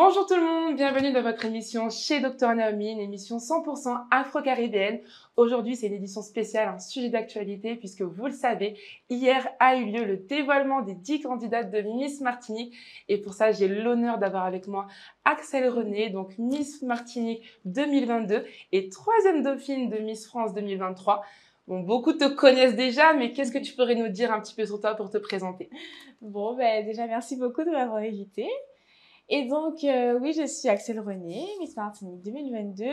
Bonjour tout le monde, bienvenue dans votre émission chez Dr Naomi, une émission 100% afro-caribéenne. Aujourd'hui, c'est une édition spéciale, un sujet d'actualité, puisque vous le savez, hier a eu lieu le dévoilement des 10 candidates de Miss Martinique. Et pour ça, j'ai l'honneur d'avoir avec moi Axel René, donc Miss Martinique 2022 et troisième dauphine de Miss France 2023. Bon, beaucoup te connaissent déjà, mais qu'est-ce que tu pourrais nous dire un petit peu sur toi pour te présenter? Bon, ben déjà, merci beaucoup de m'avoir invité. Et donc, euh, oui, je suis Axel René, Miss Martinique 2022.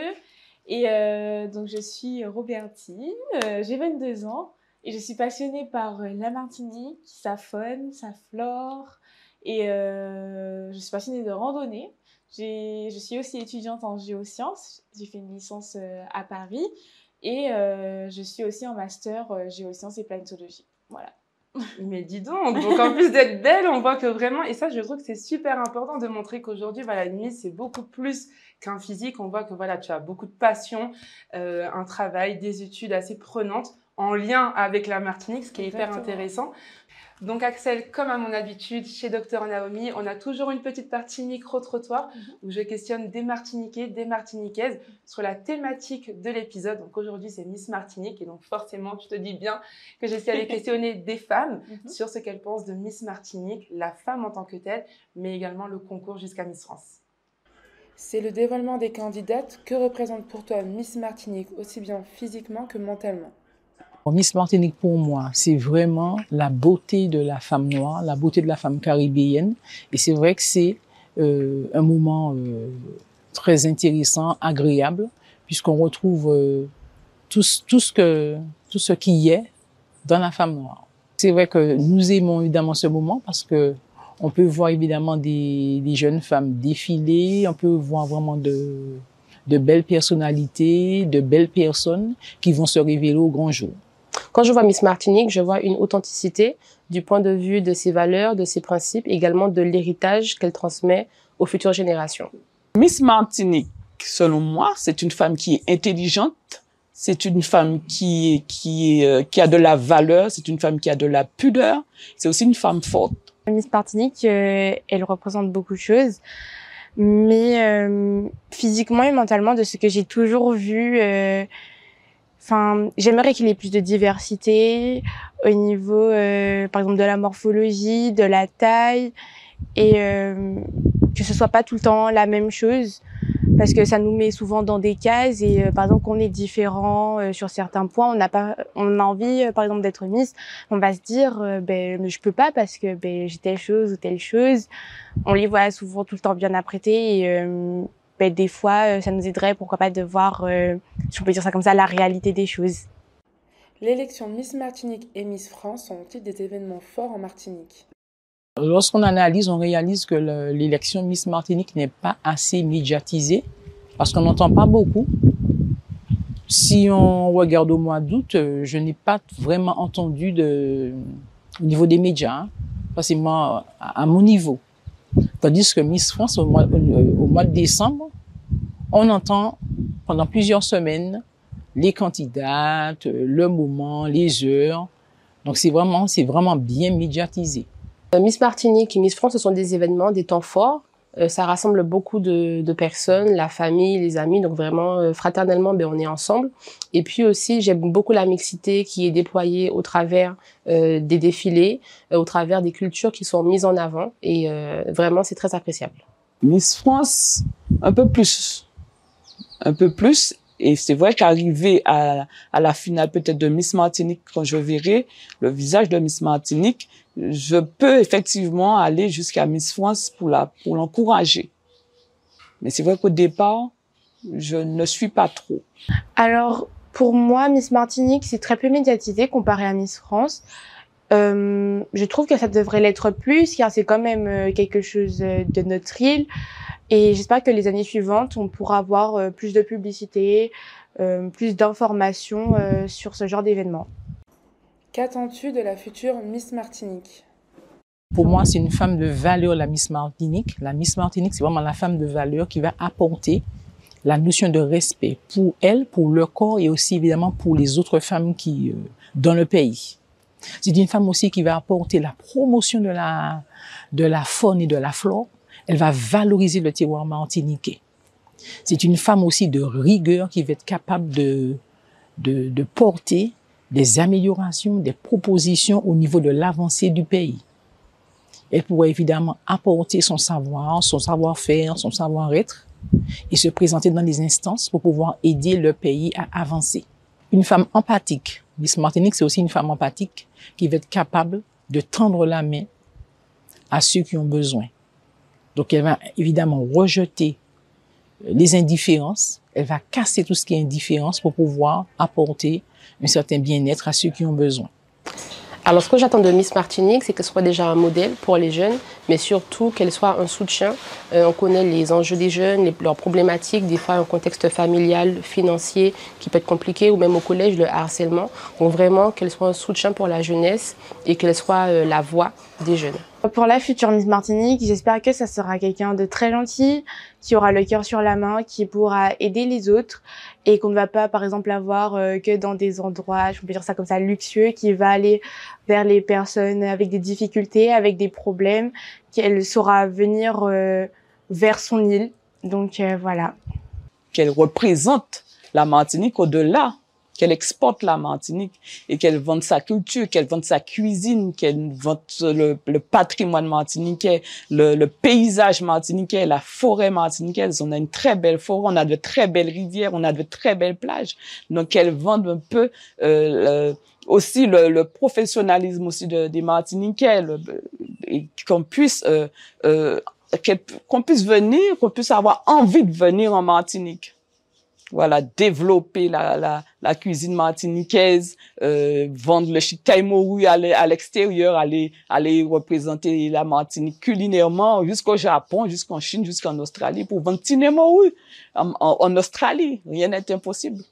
Et euh, donc, je suis Robertine, euh, j'ai 22 ans et je suis passionnée par la Martinique, sa faune, sa flore. Et je suis passionnée de randonnée. Je suis aussi étudiante en géosciences. J'ai fait une licence à Paris. Et je suis aussi en master géosciences et planétologie. Voilà. Mais dis donc, donc en plus d'être belle, on voit que vraiment, et ça je trouve que c'est super important de montrer qu'aujourd'hui, voilà, une mise c'est beaucoup plus qu'un physique. On voit que voilà, tu as beaucoup de passion, euh, un travail, des études assez prenantes en lien avec la Martinique, ce qui est hyper intéressant. Donc Axel, comme à mon habitude, chez Docteur Naomi, on a toujours une petite partie micro-trottoir mhm. où je questionne des Martiniquais, des Martiniquaises sur la thématique de l'épisode. Donc aujourd'hui, c'est Miss Martinique et donc forcément, tu te dis bien que j'essaie d'aller questionner des femmes mhm. sur ce qu'elles pensent de Miss Martinique, la femme en tant que telle, mais également le concours jusqu'à Miss France. C'est le dévoilement des candidates. Que représente pour toi Miss Martinique, aussi bien physiquement que mentalement? Miss Martinique, pour moi, c'est vraiment la beauté de la femme noire, la beauté de la femme caribéenne. Et c'est vrai que c'est euh, un moment euh, très intéressant, agréable, puisqu'on retrouve euh, tout, tout, ce que, tout ce qui est dans la femme noire. C'est vrai que nous aimons évidemment ce moment parce que on peut voir évidemment des, des jeunes femmes défiler, on peut voir vraiment de, de belles personnalités, de belles personnes qui vont se révéler au grand jour. Quand je vois Miss Martinique, je vois une authenticité du point de vue de ses valeurs, de ses principes, également de l'héritage qu'elle transmet aux futures générations. Miss Martinique, selon moi, c'est une femme qui est intelligente, c'est une femme qui qui euh, qui a de la valeur, c'est une femme qui a de la pudeur, c'est aussi une femme forte. Miss Martinique, euh, elle représente beaucoup de choses, mais euh, physiquement et mentalement, de ce que j'ai toujours vu Enfin, j'aimerais qu'il y ait plus de diversité au niveau, euh, par exemple, de la morphologie, de la taille, et euh, que ce soit pas tout le temps la même chose, parce que ça nous met souvent dans des cases. Et euh, par exemple, qu'on est différent euh, sur certains points, on n'a pas, on a envie, par exemple, d'être Miss, on va se dire, ben, je peux pas parce que ben, j'ai telle chose ou telle chose. On les voit souvent tout le temps bien apprêtés et ben, des fois, euh, ça nous aiderait, pourquoi pas, de voir, euh, si on peut dire ça comme ça, la réalité des choses. L'élection Miss Martinique et Miss France sont-ils des événements forts en Martinique? Lorsqu'on analyse, on réalise que l'élection Miss Martinique n'est pas assez médiatisée parce qu'on n'entend pas beaucoup. Si on regarde au mois d'août, euh, je n'ai pas vraiment entendu de, au niveau des médias, hein, parce que moi, à mon niveau. Tandis que Miss France, au mois, au de décembre, on entend pendant plusieurs semaines les candidates, le moment, les heures. Donc c'est vraiment, c'est vraiment bien médiatisé. Miss Martinique et Miss France, ce sont des événements, des temps forts euh, ça rassemble beaucoup de, de, personnes, la famille, les amis. Donc vraiment, euh, fraternellement, ben, on est ensemble. Et puis aussi, j'aime beaucoup la mixité qui est déployée au travers euh, des défilés, au travers des cultures qui sont mises en avant. Et vraiment, c'est très appréciable. Miss France, un peu plus. Un peu plus. Et c'est vrai qu'arriver à, la finale peut-être de Miss Martinique, quand je verrai le visage de Miss Martinique, je peux effectivement aller jusqu'à Miss France pour l'encourager. Mais c'est vrai qu'au départ, je ne suis pas trop. Alors pour moi, Miss Martinique, c'est très peu médiatisé comparé à Miss France. Euh, je trouve que ça devrait l'être plus, car c'est quand même euh, quelque chose euh, de notre île. Et j'espère que les années suivantes, on pourra avoir plus de publicité, plus d'informations sur ce genre d'événements. Qu'attends-tu de la future Miss Martinique? Pour moi, c'est une femme de valeur, la Miss Martinique. La Miss Martinique, c'est vraiment la femme de valeur qui va apporter la notion de respect pour elle, pour leur corps et aussi évidemment pour les autres femmes qui euh, dans le pays. C'est une femme aussi qui va apporter la promotion de la de la faune et de la flore Elle va valoriser le terroir martiniquais. C'est une femme aussi de rigueur qui va être capable de, de, porter des améliorations, des propositions au niveau de l'avancée du pays. Elle pourrait évidemment apporter son savoir, son savoir-faire, son savoir-être et se présenter dans les instances pour pouvoir aider le pays à avancer. Une femme empathique. Miss Martinique, c'est aussi une femme empathique qui va être capable de tendre la main à ceux qui ont besoin. Donc, elle va évidemment rejeter les indifférences. Elle va casser tout ce qui est indifférence pour pouvoir apporter un certain bien-être à ceux qui ont besoin. Alors, ce que j'attends de Miss Martinique, c'est qu'elle soit déjà un modèle pour les jeunes, mais surtout qu'elle soit un soutien. Euh, on connaît les enjeux des jeunes, leurs problématiques, des fois un contexte familial, financier qui peut être compliqué, ou même au collège, le harcèlement. Donc, vraiment qu'elle soit un soutien pour la jeunesse et qu'elle soit euh, la voix des jeunes. Pour la future Miss Martinique, j'espère que ça sera quelqu'un de très gentil, qui aura le cœur sur la main, qui pourra aider les autres et qu'on ne va pas, par exemple, avoir euh, que dans des endroits, je peux dire ça comme ça, luxueux, qui va aller vers les personnes avec des difficultés, avec des problèmes, qu'elle saura venir euh, vers son île. Donc euh, voilà. Qu'elle représente la Martinique au-delà qu'elle exporte la Martinique et qu'elle vende sa culture, qu'elle vende sa cuisine, qu'elle vende le, le patrimoine martiniquais, le, le, paysage martiniquais, la forêt martiniquaise. On a une très belle forêt, on a de très belles rivières, on a de très belles plages. Donc, qu'elle vende un peu euh, aussi le, le, professionnalisme aussi de, des Martiniquais et qu'on puisse euh, euh, qu'on puisse venir, qu'on puisse avoir envie de venir en Martinique voilà, développer la, la, la cuisine martiniquaise, euh, vendre le chitaï à l'extérieur, aller, aller représenter la Martinique culinairement jusqu'au Japon, jusqu'en Chine, jusqu'en Australie pour vendre Tinemoru en, en, en Australie. Rien n'est impossible.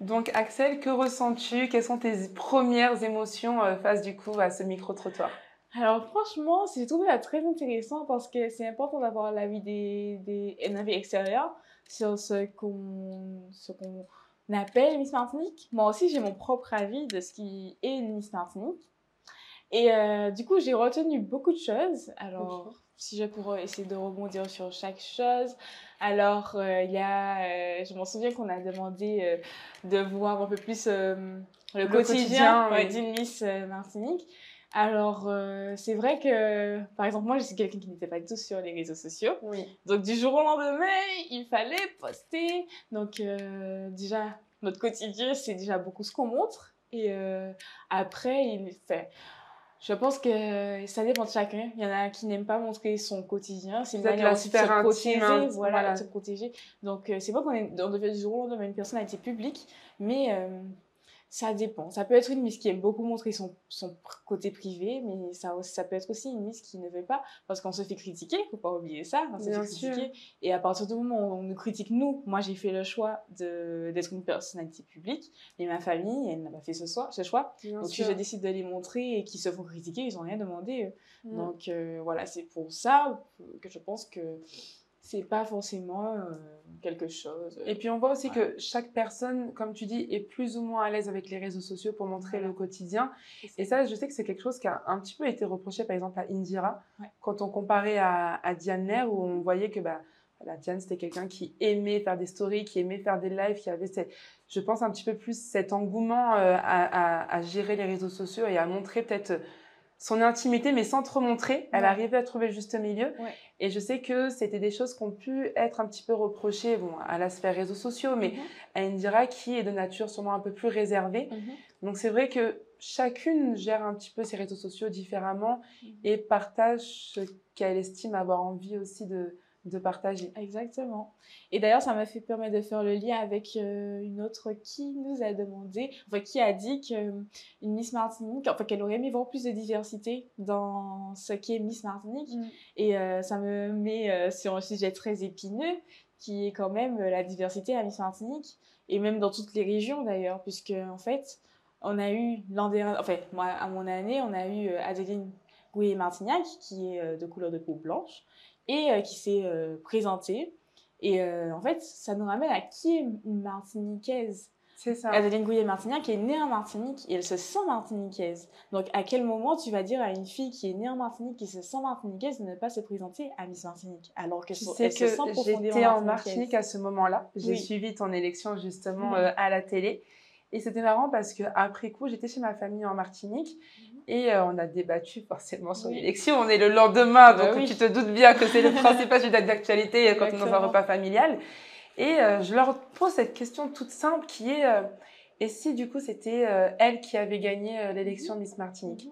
Donc Axel, que ressens-tu? Quelles sont tes premières émotions euh, face du coup à ce micro-trottoir? Alors franchement, j'ai trouvé ça très intéressant parce que c'est important d'avoir l'avis des, des, un avis extérieur sur ce qu'on ce qu'on appelle Miss Martinique. Moi aussi, j'ai mon propre avis de ce qui est une Miss Martinique. Et euh, du coup, j'ai retenu beaucoup de choses. Alors, si je pourrais essayer de rebondir sur chaque chose. Alors, euh, il y a, euh, je m'en souviens qu'on a demandé de voir un peu plus le, le, quotidien, quotidien d'une Miss Martinique. Alors, euh, c'est vrai que, par exemple, moi, je suis quelqu'un qui n'était pas du tout sur les réseaux sociaux. Oui. Donc, du jour au lendemain, il fallait poster. Donc, euh, déjà, notre quotidien, c'est déjà beaucoup ce qu'on montre. Et euh, après, il fait... Je pense que ça dépend de chacun. Il y en a qui n'aiment pas montrer son quotidien. C'est une manière de se protéger, voilà, voilà, de se protéger. Donc, c'est pas qu'on est, on devient du jour au lendemain une personnalité publique, mais ça dépend. Ça peut être une Miss qui aime beaucoup montrer son, son côté privé, mais ça, ça peut être aussi une Miss qui ne veut pas, parce qu'on se fait critiquer, faut pas oublier ça, on se fait critiquer. Et à partir du moment où on nous critique, nous, moi j'ai fait le choix d'être une personnalité publique, et ma famille, elle n'a pas fait ce, choix. Ce choix. Bien Donc sûr. si je décide de les montrer et qu'ils se font critiquer, ils n'ont rien demandé. Mmh. Donc euh, voilà, c'est pour ça que je pense que c'est pas forcément euh, quelque chose. Et puis on voit aussi ouais. que chaque personne, comme tu dis, est plus ou moins à l'aise avec les réseaux sociaux pour montrer voilà. le quotidien. Et ça, je sais que c'est quelque chose qui a un petit peu été reproché, par exemple, à Indira, ouais. quand on comparait à, à Diane Nair, où on voyait que bah, la Diane, c'était quelqu'un qui aimait faire des stories, qui aimait faire des lives, qui avait, cette, je pense, un petit peu plus cet engouement euh, à, à, à, gérer les réseaux sociaux et à montrer peut-être son intimité, mais sans trop montrer. Elle ouais. arrivait à trouver le juste milieu. Ouais. Et je sais que c'était des choses qui ont pu être un petit peu reprochées bon, à la sphère réseaux sociaux, mais mm -hmm. à Indira qui est de nature sûrement un peu plus réservée. Mm -hmm. Donc c'est vrai que chacune gère un petit peu ses réseaux sociaux différemment mm -hmm. et partage ce qu'elle estime avoir envie aussi de, de partager. Exactement. Et d'ailleurs, ça m'a fait permettre de faire le lien avec euh, une autre qui nous a demandé, enfin qui a dit qu'une euh, Miss Martinique, enfin qu'elle aurait aimé voir plus de diversité dans ce qui est Miss Martinique. Mm. Et euh, ça me met sur un sujet très épineux, qui est quand même la diversité à Miss Martinique, et même dans toutes les régions d'ailleurs, puisque en fait, on a eu l'an dernier, enfin moi à mon année, on a eu Adeline Gouet-Martignac, qui est de couleur de peau blanche, et euh, qui s'est euh, présentée. Et euh, en fait, ça nous ramène à qui est une Martiniquaise C'est ça. Adeline Gouillet-Martignac est née en Martinique et elle se sent martiniquaise. Donc, à quel moment tu vas dire à une fille qui est née en Martinique, qui se sent martiniquaise, de ne pas se présenter à Miss Martinique? Alors qu'elle Tu se, sais elle se sent que profondément j'étais en. Martinique à ce moment-là. J'ai Oui. suivi ton élection justement à la télé. Et c'était marrant parce que après coup, j'étais chez ma famille en Martinique et euh, on a débattu forcément sur Mhm. Oui. l'élection. On est le lendemain, Bah donc oui. tu te doutes bien que c'est le principal sujet d'actualité quand on est dans un repas familial. Et euh, je leur pose cette question toute simple qui est euh, et si du coup c'était euh, elle qui avait gagné euh, l'élection de Miss Martinique?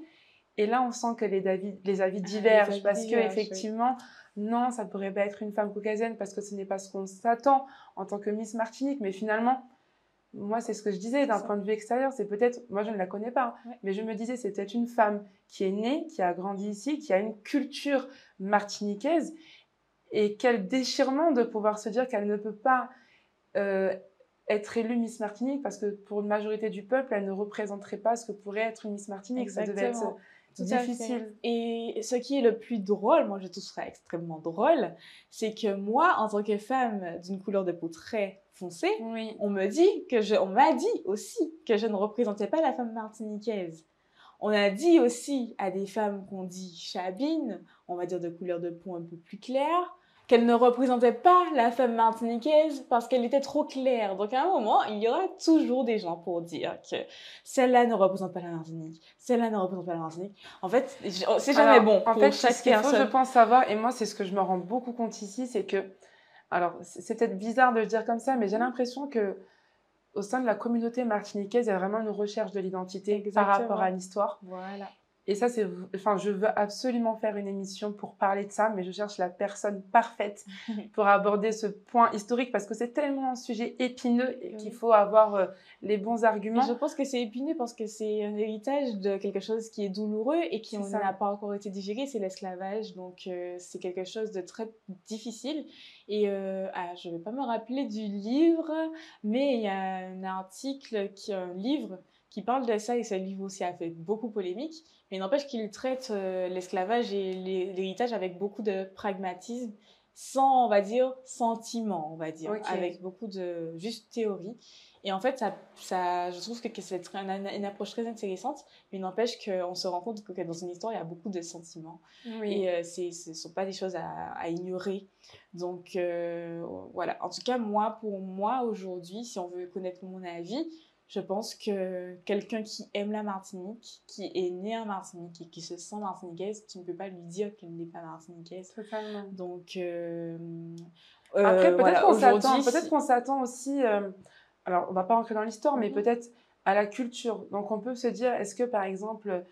Et là, on sent que les, avis- les avis Ah, les divergent parce que divergent, oui. effectivement, non, ça pourrait pas être une femme caucasienne parce que ce n'est pas ce qu'on s'attend en tant que Miss Martinique. Mais finalement, moi, c'est ce que je disais d'un point de vue extérieur. C'est peut-être, moi, je ne la connais pas, hein, Ouais. mais je me disais, c'est peut-être une femme qui est née, qui a grandi ici, qui a une culture martiniquaise et quel déchirement de pouvoir se dire qu'elle ne peut pas euh, être élue Miss Martinique parce que pour une majorité du peuple, elle ne représenterait pas ce que pourrait être une Miss Martinique. Ça devait être. Tout difficile. Et ce qui est le plus drôle, moi je trouve ça extrêmement drôle, c'est que moi, en tant que femme d'une couleur de peau très foncée, Oui. on me dit que je, on m'a dit aussi que je ne représentais pas la femme martiniquaise. On a dit aussi à des femmes qu'on dit chabines, on va dire de couleur de peau un peu plus claire, qu'elles ne représentaient pas la femme martiniquaise parce qu'elle était trop claire. Donc à un moment, il y aura toujours des gens pour dire que celle-là ne représente pas la Martinique, celle-là ne représente pas la Martinique. En fait, je- c'est jamais Alors, bon En pour fait, chaque ce qu'il faut, je pense, savoir, et moi, c'est ce que je me rends beaucoup compte ici, c'est que, alors, c'est peut-être bizarre de le dire comme ça, mais j'ai l'impression que au sein de la communauté martiniquaise, il y a vraiment une recherche de l'identité par rapport à l'histoire. Voilà. Et ça, c'est, enfin, je veux absolument faire une émission pour parler de ça, mais je cherche la personne parfaite pour aborder ce point historique parce que c'est tellement un sujet épineux et qu'il faut avoir euh, les bons Et arguments. je pense que c'est épineux parce que c'est un héritage de quelque chose qui est douloureux et qui n'a pas encore été digéré, c'est l'esclavage. Donc euh, c'est quelque chose de très difficile. Et euh, ah, je ne vais pas me rappeler du livre, mais il y a un article, qui, un livre qui parle de ça et ce livre aussi a fait beaucoup polémique. Mais n'empêche qu'il traite euh, l'esclavage et l'hé- l'héritage avec beaucoup de pragmatisme, sans, on va dire, sentiment, on va dire, avec beaucoup de juste théorie. Et en fait, ça, ça, je trouve que, c'est une, approche très intéressante, mais n'empêche qu'on se rend compte que, dans une histoire, il y a beaucoup de sentiments. Oui. Et euh, ce ne sont pas des choses à, à ignorer. Donc, euh, voilà. En tout cas, moi, pour moi, aujourd'hui, si on veut connaître mon avis, je pense que quelqu'un qui aime la Martinique, qui est né en Martinique et qui se sent martiniquaise, tu ne peux pas lui dire qu'elle n'est pas martiniquaise. Totalement. Donc, euh, Après, euh, peut-être voilà, qu'on s'attend, peut-être si- qu'on s'attend aussi. euh, alors, on va pas rentrer dans l'histoire, mais Mhm. peut-être à la culture. Donc, on peut se dire, est-ce que, par exemple,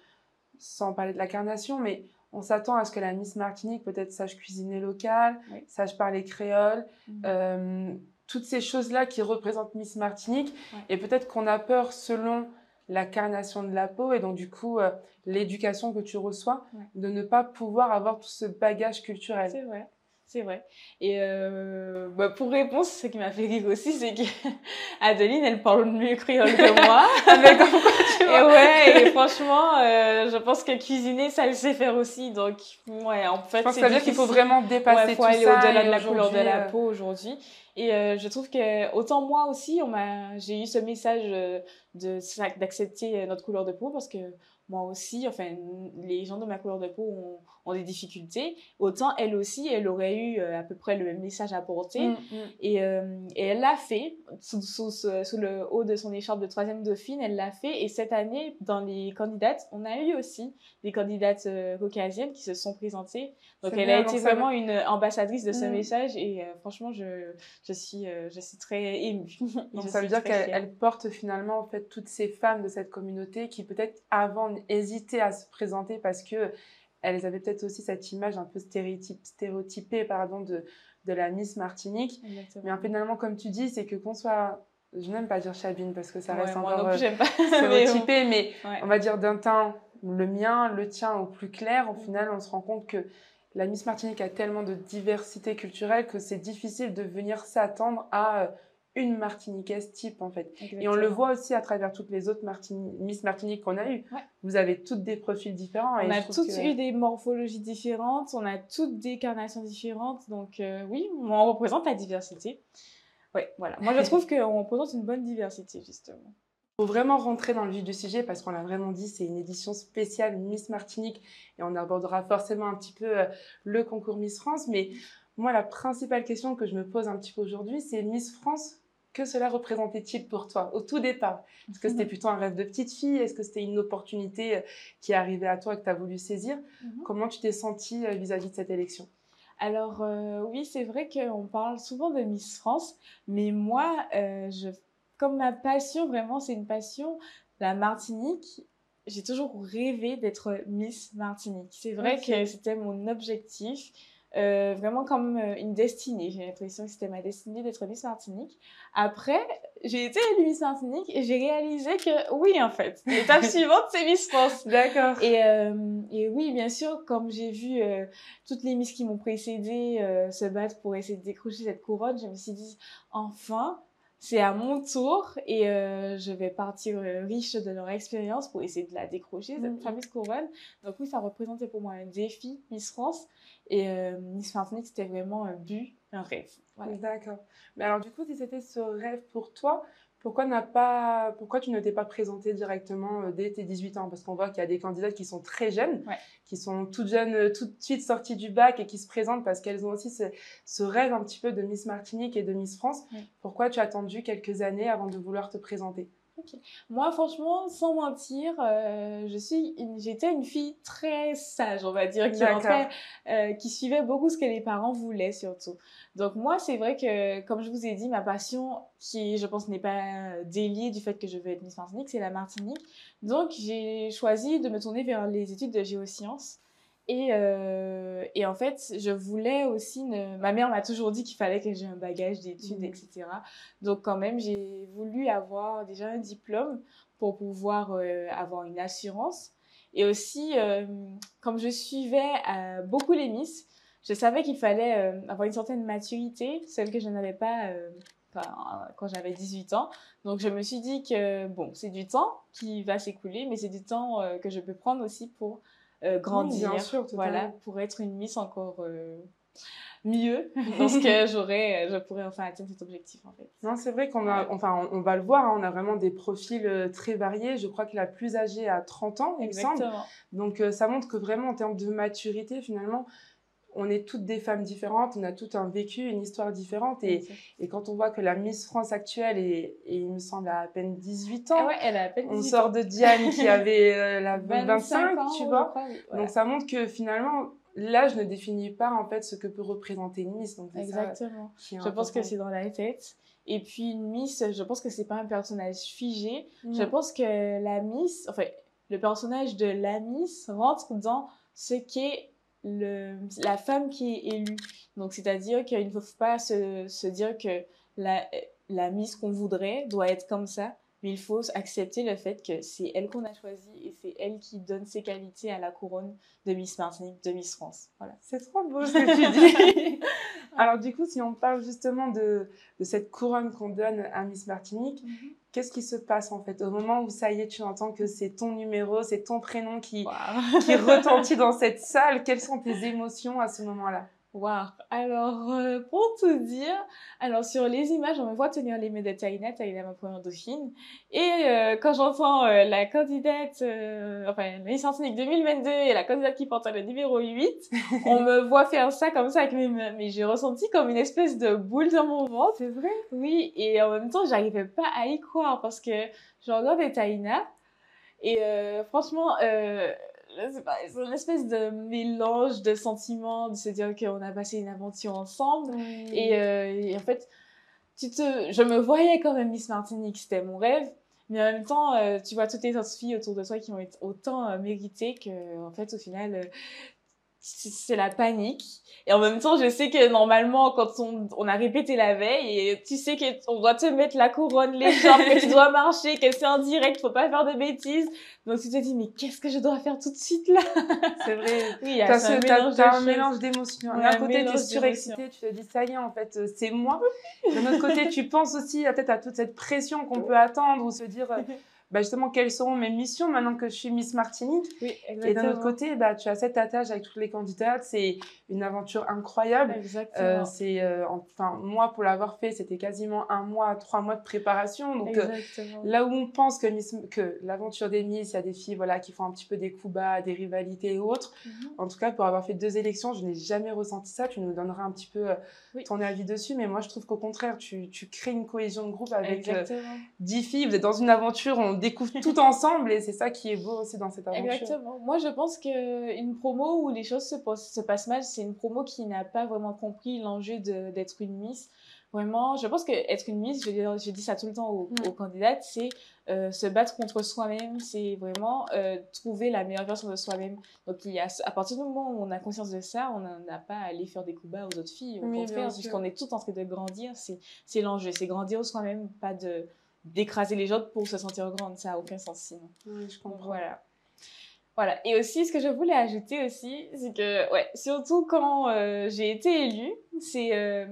sans parler de la carnation, mais on s'attend à ce que la Miss Martinique peut-être sache cuisiner local, Oui. sache parler créole, Mhm. euh, toutes ces choses-là qui représentent Miss Martinique. Ouais. Et peut-être qu'on a peur selon la carnation de la peau et donc du coup euh, l'éducation que tu reçois Ouais. de ne pas pouvoir avoir tout ce bagage culturel. C'est vrai, c'est vrai. Et euh, bah, pour réponse, ce qui m'a fait rire aussi, c'est que Adeline, elle parle mieux créole que moi. Comme quoi, tu et ouais, et franchement, euh, je pense que cuisiner, ça le sait faire aussi. Donc, ouais, en fait, Je pense que c'est ça veut dire qu'il faut vraiment dépasser Ouais, faut tout aller au-delà de la couleur de la euh, peau aujourd'hui. Et euh, je trouve que autant moi aussi, on m'a, j'ai eu ce message euh, de d'accepter euh, notre couleur de peau parce que moi aussi, enfin, les gens de ma couleur de peau ont, ont des difficultés. Autant elle aussi, elle aurait eu euh, à peu près le même message à porter. mm, mm. Et, euh, et elle l'a fait, sous, sous, sous- sous le haut de son écharpe de troisième dauphine, elle l'a fait. Et cette année, dans les candidates, on a eu aussi des candidates euh, caucasiennes qui se sont présentées. Donc elle a été vraiment une ambassadrice de ce Mm. message. Et euh, franchement, je, je, suis, je suis très émue. Donc ça veut dire qu'elle porte finalement en fait toutes ces femmes de cette communauté qui peut-être avant hésitaient à se présenter parce que elles avaient peut-être aussi cette image un peu stéréotype, stéréotypée pardon de de la Miss Martinique. Exactement. Mais finalement comme tu dis c'est que qu'on soit je n'aime pas dire chabine parce que ça Ouais, reste moi encore plus, euh, pas. Mais stéréotypé mais Ouais. on va dire d'un teint le mien, le tien au plus clair, au final, on se rend compte que la Miss Martinique a tellement de diversité culturelle que c'est difficile de venir s'attendre à euh, une Martiniquaise type, en fait. Et on le voit aussi à travers toutes les autres Martini- Miss Martinique qu'on a eues. Ouais. Vous avez toutes des profils différents. On a toutes que- eu des morphologies différentes, on a toutes des carnations différentes, donc euh, oui, on représente la diversité. Ouais, voilà. Moi, je trouve qu'on représente une bonne diversité, justement. Il faut vraiment rentrer dans le vif du sujet parce qu'on l'a vraiment dit, c'est une édition spéciale Miss Martinique et on abordera forcément un petit peu euh, le concours Miss France. Mais moi, la principale question que je me pose un petit peu aujourd'hui, c'est Miss France, que cela représentait-il pour toi au tout départ? Est-ce que c'était mhm. plutôt un rêve de petite fille? Est-ce que c'était une opportunité euh, qui est arrivée à toi et que tu as voulu saisir? Mhm. Comment tu t'es sentie euh, vis-à-vis de cette élection? Alors euh, oui, c'est vrai qu'on parle souvent de Miss France, mais moi, je, comme ma passion, vraiment, c'est une passion, la Martinique, j'ai toujours rêvé d'être Miss Martinique. C'est vrai que c'était mon objectif. Euh, vraiment comme euh, une destinée. J'ai l'impression que c'était ma destinée d'être Miss Martinique. Après, j'ai été élue Miss Martinique et j'ai réalisé que oui, en fait, l'étape suivante, c'est Miss France. D'accord. Et, euh, et oui, bien sûr, comme j'ai vu toutes les Miss qui m'ont précédée se battre pour essayer de décrocher cette couronne, je me suis dit, enfin, c'est à mon tour et euh, je vais partir euh, riche de leur expérience pour essayer de la décrocher, cette mm. fameuse couronne. Donc oui, ça représentait pour moi un défi, Miss France. Et euh, Miss Martinique, c'était vraiment un but, un rêve. D'accord. Mais alors du coup, si c'était ce rêve pour toi, pourquoi, n'a pas, pourquoi tu ne t'es pas présentée directement euh, dès tes 18 ans? Parce qu'on voit qu'il y a des candidates qui sont très jeunes, qui sont toutes jeunes, euh, tout de suite sorties du bac et qui se présentent parce qu'elles ont aussi ce, rêve un petit peu de Miss Martinique et de Miss France. Pourquoi tu as attendu quelques années avant de vouloir te présenter? Moi, franchement, sans mentir, euh, je suis, j'étais une fille très sage, on va dire, qui euh, qui suivait beaucoup ce que les parents voulaient surtout. Donc moi, c'est vrai que, comme je vous ai dit, ma passion, qui, je pense, n'est pas déliée du fait que je veux être Miss Martinique, c'est la Martinique. Donc j'ai choisi de me tourner vers les études de géosciences. Et, euh, et, en fait, je voulais aussi... Ne... Ma mère m'a toujours dit qu'il fallait que j'ai un bagage d'études, mmh. etc. Donc quand même, j'ai voulu avoir déjà un diplôme pour pouvoir euh, avoir une assurance. Et aussi, euh, comme je suivais beaucoup les Miss, je savais qu'il fallait avoir une certaine maturité, celle que je n'avais pas quand j'avais 18 ans. Donc je me suis dit que, bon, c'est du temps qui va s'écouler, mais c'est du temps que je peux prendre aussi pour euh, grandir, voilà, pour être une Miss encore euh, mieux dans ce que j'aurais, je pourrais enfin atteindre cet objectif en fait. Non, c'est vrai qu'on a, enfin, on, va le voir, hein, on a vraiment des profils euh, très variés. Je crois que la plus âgée a 30 ans, il me semble. Donc ça montre que vraiment en termes de maturité, finalement, on est toutes des femmes différentes, on a tout un vécu, une histoire différente. Et, et quand on voit que la Miss France actuelle est, il me semble, à à peine 18 ans. Ah ouais, elle a à peine 18 on sort de Diane qui avait euh, la 25, tu vois. Donc ça montre que finalement, l'âge ne définit pas en fait ce que peut représenter une Miss. Donc, Exactement. je pense que c'est dans la tête. Et puis une Miss, je pense que c'est pas un personnage figé. Je pense que la Miss, enfin, le personnage de la Miss rentre dans ce qu'est le, la femme qui est élue. Donc, c'est-à-dire qu'il ne faut pas se, se dire que la, la mise qu'on voudrait doit être comme ça, mais il faut accepter le fait que c'est elle qu'on a choisie et c'est elle qui donne ses qualités à la couronne de Miss Martinique, de Miss France. Voilà. C'est trop beau ce que tu dis. Alors du coup, si on parle justement de, de cette couronne qu'on donne à Miss Martinique, mhm. Qu'est-ce qui se passe en fait? Au moment où ça y est, tu entends que c'est ton numéro, c'est ton prénom qui, qui retentit dans cette salle Quelles sont tes émotions à ce moment-là? Wow. Alors, euh, pour tout dire, alors sur les images, on me voit tenir les mains de Taïna, Taïna ma première dauphine. Et euh, quand j'entends euh, la candidate, enfin, Miss Martinique 2022 et la candidate qui porte le numéro 8, on me voit faire ça comme ça avec mes mains. Mais j'ai ressenti comme une espèce de boule dans mon ventre. C'est vrai? Oui, et en même temps, j'arrivais pas à y croire parce que je regarde Taïna et franchement c'est une espèce de mélange de sentiments, de se dire qu'on a passé une aventure ensemble. Et, euh, et, en fait, tu te, je me voyais quand même Miss Martinique, c'était mon rêve. Mais en même temps, euh, tu vois toutes les autres filles autour de toi qui ont été autant euh, méritées que, en fait, au final, c'est la panique. Et en même temps, je sais que normalement, quand on, on a répété la veille, et tu sais qu'on doit te mettre la couronne, les jambes, que tu dois marcher, que c'est en direct, faut pas faire de bêtises. Donc tu te dis, mais qu'est-ce que je dois faire tout de suite là? C'est vrai. Oui, il y a un mélange d'émotions. D'un côté, tu es surexcité, tu te dis, ça y est, en fait, euh, c'est moi. D'un autre côté, tu penses aussi peut-être à toute cette pression qu'on peut attendre ou se dire, euh, bah, justement, quelles seront mes missions maintenant que je suis Miss Martinique. Oui, Et d'un autre côté, bah, tu as cet attache avec toutes les candidates. C'est une aventure incroyable. Exactement. Euh, c'est, euh, enfin, moi, pour l'avoir fait, c'était quasiment un mois, trois mois de préparation. Donc, euh, là où on pense que, Miss, que l'aventure des Miss, il y a des filles voilà, qui font un petit peu des coups bas, des rivalités et autres. Mhm. En tout cas, pour avoir fait deux élections, je n'ai jamais ressenti ça. Tu nous donneras un petit peu Oui. ton avis dessus. Mais moi, je trouve qu'au contraire, tu, tu crées une cohésion de groupe avec dix filles. Vous êtes dans une aventure, on découvre tout ensemble et c'est ça qui est beau aussi dans cette aventure. Exactement. Moi, je pense qu'une promo où les choses se, passent- se passent mal, c'est une promo qui n'a pas vraiment compris l'enjeu d'être une Miss. Vraiment, je pense que être une Miss, je, dis- je dis ça tout le temps aux, Mm. aux candidates, c'est euh, se battre contre soi-même, c'est vraiment euh, trouver la meilleure version de soi-même. Donc, il y a, à partir du moment où on a conscience de ça, on n'a pas à aller faire des coups bas aux autres filles. Au contraire, puisqu'on est toutes en train de grandir, c'est l'enjeu. C'est grandir soi-même, pas de d'écraser les autres pour se sentir grande. Ça n'a aucun sens sinon. Oui, je comprends. Voilà. Voilà. Et aussi, ce que je voulais ajouter aussi, c'est que, ouais, surtout quand euh, j'ai été élue, c'est, euh,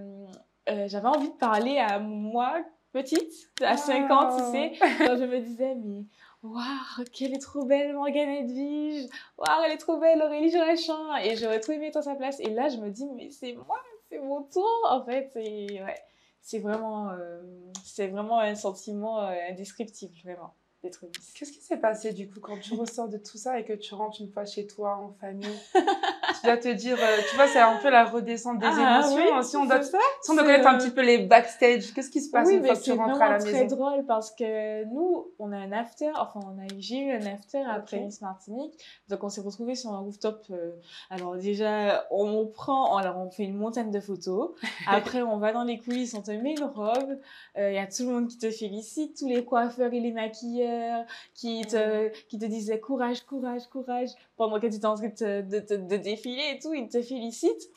euh, j'avais envie de parler à moi, petite, à 5 ans, tu sais, quand je me disais, mais, waouh, quelle est trop belle Morgane Edwige, waouh, elle est trop belle Aurélie Jurachin, et j'aurais trop aimé être à sa place. Et là, je me dis, mais c'est moi, c'est mon tour, en fait, et ouais, c'est vraiment, euh, c'est vraiment un sentiment euh, indescriptible, vraiment, Qu'est-ce qui s'est passé du coup quand tu ressors de tout ça et que tu rentres une fois chez toi en famille? Tu dois te dire, euh, tu vois, c'est un peu la redescente des Ah, émotions. oui, si on doit, c'est ça. si on doit C'est, connaître un euh, petit peu les backstage, qu'est-ce qui se passe oui, une fois que tu c'est rentres à la très maison? drôle parce que nous, on a un after, enfin, on a, j'ai eu un after après Ok. Miss Martinique. Donc, on s'est retrouvés sur un rooftop. euh, alors, déjà, on prend, alors, on fait une montagne de photos. Après, on va dans les coulisses, on te met une robe. Il y a tout le monde qui te félicite, tous les coiffeurs et les maquilleurs qui te, qui te disaient courage, courage, courage pendant que tu es en train de, de, défiler et tout. Ils te félicitent.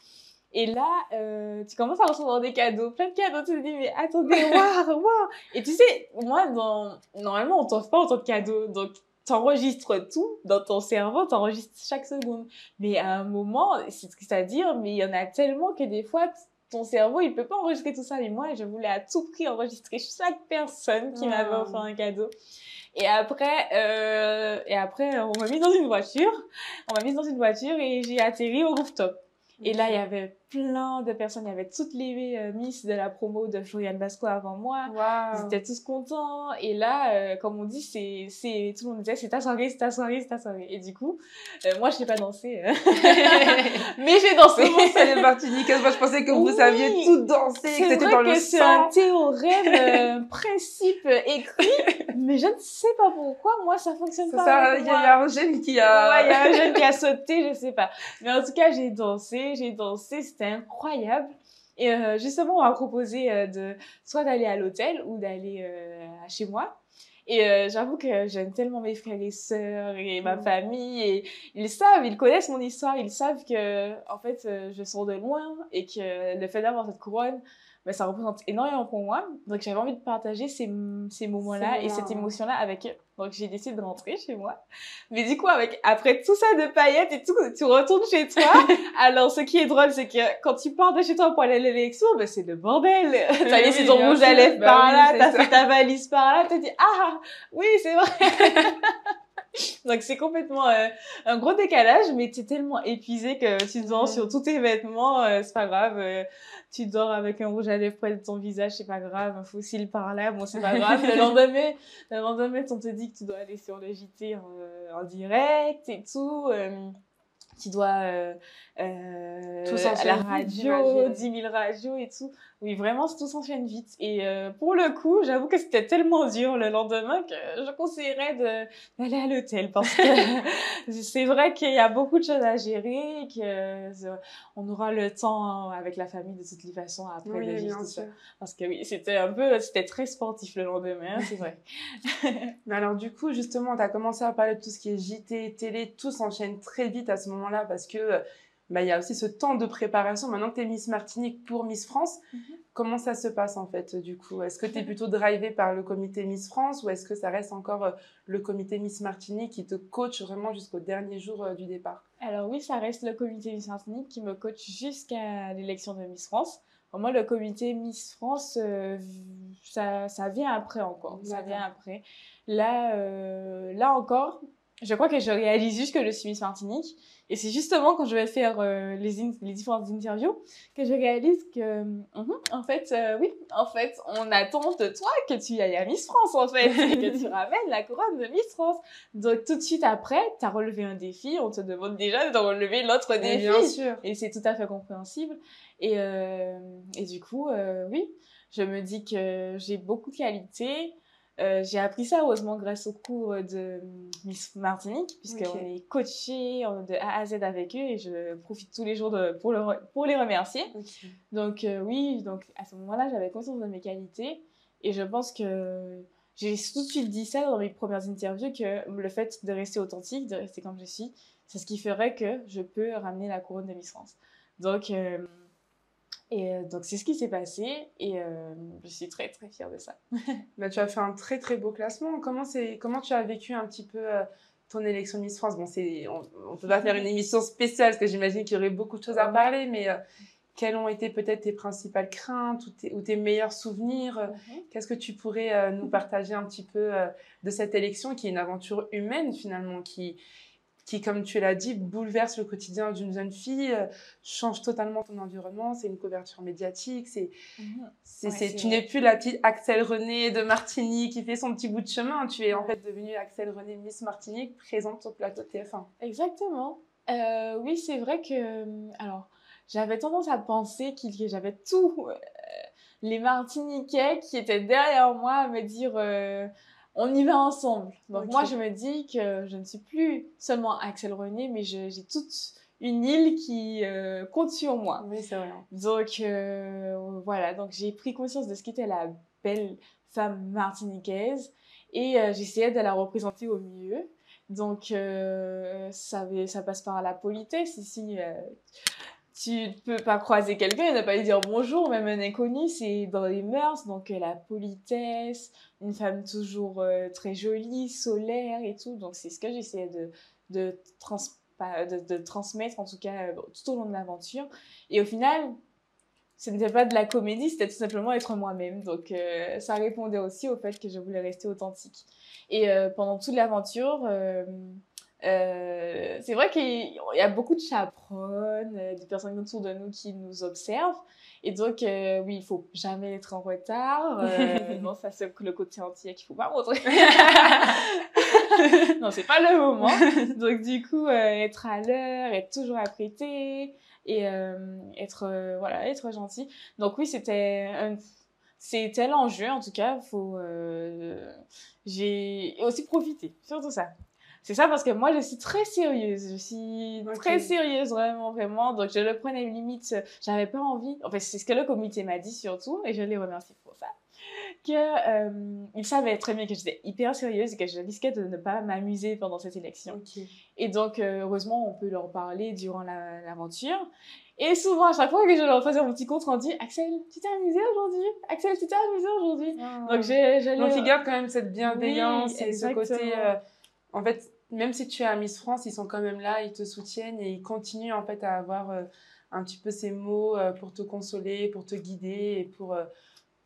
Et là, euh, tu commences à recevoir des cadeaux, plein de cadeaux. Tu te dis, mais attendez, waouh, waouh. Et tu sais, moi, dans... normalement, on t'offre pas autant de cadeaux. Donc, t'enregistres tout dans ton cerveau, t'enregistres chaque seconde. Mais à un moment, c'est triste à dire, mais il y en a tellement que des fois, ton cerveau, il peut pas enregistrer tout ça. Mais moi, je voulais à tout prix enregistrer chaque personne qui m'avait Wow. offert un cadeau. Et après, euh, et après, on m'a mis dans une voiture. On m'a mis dans une voiture et j'ai atterri au rooftop. Et là, il y avait plein de personnes. Il y avait toutes les euh, Miss de la promo de Floriane Basco avant moi. Ils Waouh étaient tous contents. Et là, euh, comme on dit, c'est, c'est, tout le monde disait, c'est ta soirée, c'est ta soirée, c'est ta soirée. Et du coup, euh, moi, je sais pas danser. euh. Mais j'ai dansé. Comment ça les Martiniquaises? Moi, je pensais que vous Oui. saviez tout danser, que c'était dans le que c'est un sang. théorème, euh, un principe écrit, mais je ne sais pas pourquoi, moi, ça fonctionne pas. ça, il y, a- y un gène qui a... Ouais, il y a un jeune qui a sauté, je sais pas. Mais en tout cas, j'ai dansé, j'ai dansé, c'était incroyable. Et euh, justement, on m'a proposé euh, de soit d'aller à l'hôtel ou d'aller euh, à chez moi. Et euh, j'avoue que j'aime tellement mes frères et sœurs et ma Mm. famille. Et ils savent, ils connaissent mon histoire, ils savent que, en fait, je sors de loin et que le fait d'avoir cette couronne, ben, ça représente énormément pour moi. Donc j'avais envie de partager ces, ces moments-là et cette émotion-là avec eux. Donc j'ai décidé de rentrer chez moi. Mais du coup, avec, après tout ça de paillettes et tout, tu retournes chez toi. Alors, ce qui est drôle, c'est que quand tu pars de chez toi pour aller à l'élection, ben, c'est le bordel. T'as Oui, laissé ton bien rouge à lèvres Bah par oui, là, t'as fait ta valise par là, t'as dit, ah, oui, c'est vrai. Donc, c'est complètement euh, un gros décalage, mais t'es tellement épuisé que tu dors Ouais. sur tous tes vêtements, euh, c'est pas grave. euh, tu dors avec un rouge à lèvres près de ton visage, c'est pas grave. Un fossile par là, bon, c'est pas grave. le lendemain, le lendemain, on te dit que tu dois aller sur le JT en, en direct et tout. tu dois euh, euh, Tout à la radio, j'imagine. 10 000 radios et tout. Oui, vraiment, tout s'enchaîne vite. Et euh, pour le coup, j'avoue que c'était tellement dur le lendemain que je conseillerais d'aller à l'hôtel parce que c'est vrai qu'il y a beaucoup de choses à gérer, et que euh, on aura le temps avec la famille de toutes les façons après Oui, de vivre bien tout ça. sûr. Parce que oui, c'était un peu, c'était très sportif le lendemain, c'est vrai. Mais alors du coup, justement, tu as commencé à parler de tout ce qui est JT, télé, tout s'enchaîne très vite à ce moment-là parce que euh, bah, il y a aussi ce temps de préparation. Maintenant que tu es Miss Martinique pour Miss France, Mhm. comment ça se passe en fait du coup? Est-ce que tu es plutôt drivé par le comité Miss France ou est-ce que ça reste encore euh, le comité Miss Martinique qui te coach vraiment jusqu'au dernier jour euh, du départ? Alors oui, ça reste le comité Miss Martinique qui me coach jusqu'à l'élection de Miss France. moi, le comité Miss France, euh, ça, ça vient après encore. Ça vient après. Là, euh, là encore, je crois que je réalise juste que je suis Miss Martinique. Et c'est justement quand je vais faire euh, les, les différentes interviews que je réalise que, mhm, en fait, euh, oui, en fait, on attend de toi que tu ailles à Miss France, en fait, et que tu ramènes la couronne de Miss France. Donc, tout de suite après, tu as relevé un défi, on te demande déjà de relever l'autre défi. Bien sûr. Et c'est tout à fait compréhensible. Et, euh, et du coup, oui, je me dis que j'ai beaucoup de qualités euh, j'ai appris ça heureusement grâce au cours de Miss Martinique, puisqu'on est coaché de A à Z avec eux et je profite tous les jours de, pour, le, pour les remercier. Donc euh, oui, donc à ce moment-là, j'avais conscience de mes qualités et je pense que j'ai tout de suite dit ça dans mes premières interviews que le fait de rester authentique, de rester comme je suis, c'est ce qui ferait que je peux ramener la couronne de Miss France. Donc euh, et euh, donc, c'est ce qui s'est passé et euh, je suis très, très fière de ça. bah, tu as fait un très, très beau classement. Comment, comment tu as vécu un petit peu euh, ton élection Miss France? Bon, on ne peut pas faire une émission spéciale parce que j'imagine qu'il y aurait beaucoup de choses à parler, mais quelles ont été peut-être tes principales craintes ou tes, ou tes meilleurs souvenirs? Mhm. Qu'est-ce que tu pourrais nous partager un petit peu de cette élection qui est une aventure humaine finalement, qui, qui, comme tu l'as dit, bouleverse le quotidien d'une jeune fille, euh, change totalement ton environnement. C'est une couverture médiatique. C'est, mhm. c'est, tu n'es plus la petite Axel René de Martinique qui fait son petit bout de chemin. Tu es en fait devenue Axel René Miss Martinique, présente le plateau TF1. Exactement. Euh, oui, c'est vrai que. Euh, alors, j'avais tendance à penser qu'il, que j'avais tout. les Martiniquais qui étaient derrière moi à me dire on y va ensemble. Donc moi, je me dis que je ne suis plus seulement Axel René, mais j'ai toute une île qui euh, compte sur moi. Oui, c'est vrai. Donc euh, voilà, donc j'ai pris conscience de ce qu'était la belle femme martiniquaise et euh, j'essayais de la représenter au mieux. Donc ça, ça passe par la politesse ici tu ne peux pas croiser quelqu'un et ne pas lui dire bonjour, même un inconnu, c'est dans les mœurs, donc euh, la politesse, une femme toujours euh, très jolie, solaire et tout. Donc c'est ce que j'essayais de, de, de, transmettre, en tout cas euh, tout au long de l'aventure. Et au final, ce n'était pas de la comédie, c'était tout simplement être moi-même. Donc ça répondait aussi au fait que je voulais rester authentique. Et pendant toute l'aventure, euh, c'est vrai qu'il y a beaucoup de chaperones, euh, des personnes autour de nous qui nous observent. Et donc, euh, oui, il faut jamais être en retard. Euh, non, ça, c'est le côté entier qu'il faut pas montrer. non, c'est pas le moment. Donc, du coup, être à l'heure, être toujours apprêté et être, voilà, être gentil. Donc, oui, c'était c'était l'enjeu, en tout cas. Faut, j'ai aussi profité, surtout ça. C'est ça parce que moi, je suis très sérieuse. Je suis très sérieuse, vraiment, vraiment. Donc, je le prenais limite. J'avais pas envie. En fait, c'est ce que le comité m'a dit surtout, et je les remercie pour ça. Que euh, il savait très bien que j'étais hyper sérieuse et que je risquais de ne pas m'amuser pendant cette élection. Et donc, euh, heureusement, on peut leur parler durant l'aventure. et souvent, à chaque fois que je leur faisais mon petit compte rendu, Axel, tu t'es amusé aujourd'hui? Axel, tu t'es amusé aujourd'hui? Ah. Donc, j'ai, donc, il garde quand même cette bienveillance et ce côté. Euh, en fait, même si tu es à Miss France, ils sont quand même là, ils te soutiennent et ils continuent en fait à avoir euh, un petit peu ces mots euh, pour te consoler, pour te guider et pour, euh,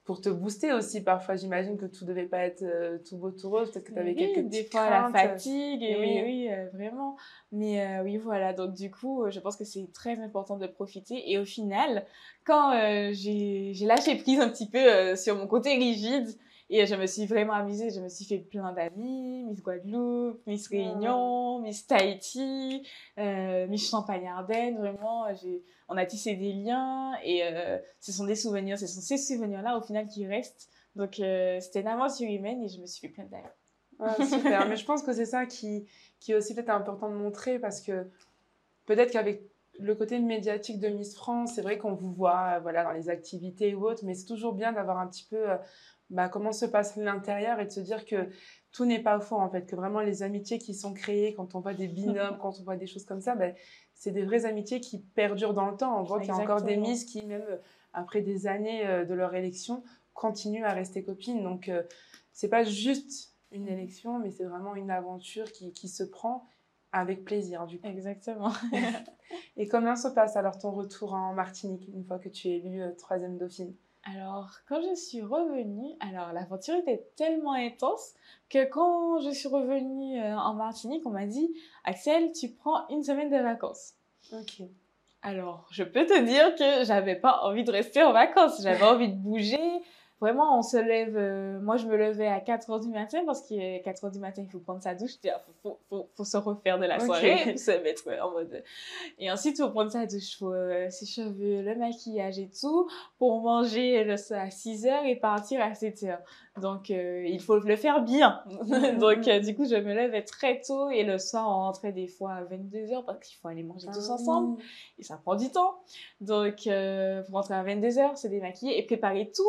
pour te booster aussi. Parfois, j'imagine que tout devait pas être tout beau, tout rose, peut-être que tu avais quelques des fois la fatigue, et oui, oui, vraiment. Mais oui, voilà, donc du coup, je pense que c'est très important de profiter. Et au final, quand j'ai lâché prise un petit peu sur mon côté rigide, et je me suis vraiment amusée. Je me suis fait plein d'amis. Miss Guadeloupe, Miss Réunion, Miss Tahiti, euh, Miss Champagne-Ardenne. Vraiment, on a tissé des liens. Et euh, ce sont des souvenirs. Ce sont ces souvenirs-là, au final, qui restent. Donc, euh, c'était une aventure humaine et je me suis fait plein d'amis. Ah, super. Mais je pense que c'est ça qui, qui est aussi peut-être important de montrer parce que peut-être qu'avec le côté médiatique de Miss France, c'est vrai qu'on vous voit voilà, dans les activités ou autres, mais c'est toujours bien d'avoir un petit peu bah, comment se passe l'intérieur et de se dire que tout n'est pas faux en fait, que vraiment les amitiés qui sont créées quand on voit des binômes, quand on voit des choses comme ça, bah, c'est des vraies amitiés qui perdurent dans le temps. On voit qu'il y a encore des miss qui, même euh, après des années euh, de leur élection, continuent à rester copines. Donc euh, c'est pas juste une élection, mais c'est vraiment une aventure qui, qui se prend Avec plaisir, du coup. Exactement. Et comment se passe alors ton retour en Martinique une fois que tu es élue euh, troisième dauphine? Alors, quand je suis revenue, alors l'aventure était tellement intense que quand je suis revenue euh, en Martinique, on m'a dit Axel, tu prends une semaine de vacances. Ok. Alors, je peux te dire que j'avais pas envie de rester en vacances, j'avais envie de bouger, vraiment, on se lève. euh, moi, je me levais à 4 heures du matin parce qu'à 4 heures du matin, il faut prendre sa douche. Il faut, faut, faut, se refaire de la soirée, se mettre en mode. Et ensuite, il faut prendre sa douche, faut euh, ses cheveux, le maquillage et tout, pour manger le, à 6 heures et partir à 7 heures. Donc, euh, il faut le faire bien. Donc, euh, du coup, je me levais très tôt et le soir, on rentrait des fois à 22 heures parce qu'il faut aller manger tous Ah ensemble oui. et ça prend du temps. Donc, euh, pour rentrer à 22h, se démaquiller et préparer tout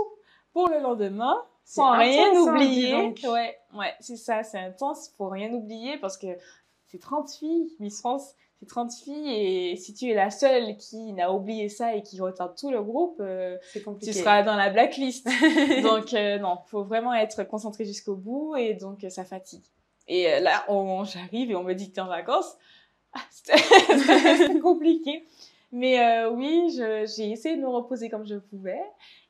pour le lendemain C'est sans rien intense, oublier. Ouais, ouais, c'est ça, c'est intense, faut rien oublier parce que c'est 30 filles, Miss France, c'est 30 filles et si tu es la seule qui n'a oublié ça et qui retarde tout le groupe, euh, C'est compliqué. tu seras dans la blacklist. donc euh, non, faut vraiment être concentré jusqu'au bout et donc euh, ça fatigue. Et euh, là, on, j'arrive et on me dit que t'es en vacances. Ah, c'était compliqué. Mais euh, oui, j'ai essayé de me reposer comme je pouvais.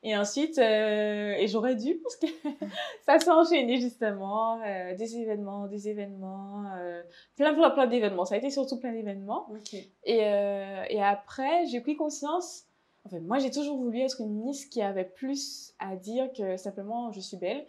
Et ensuite, euh, et j'aurais dû parce que ça s'est enchaîné justement, euh, des événements, des événements, plein plein plein d'événements. Ça a été surtout plein d'événements. Et, et après, j'ai pris conscience. Enfin, moi, j'ai toujours voulu être une Miss qui avait plus à dire que simplement je suis belle.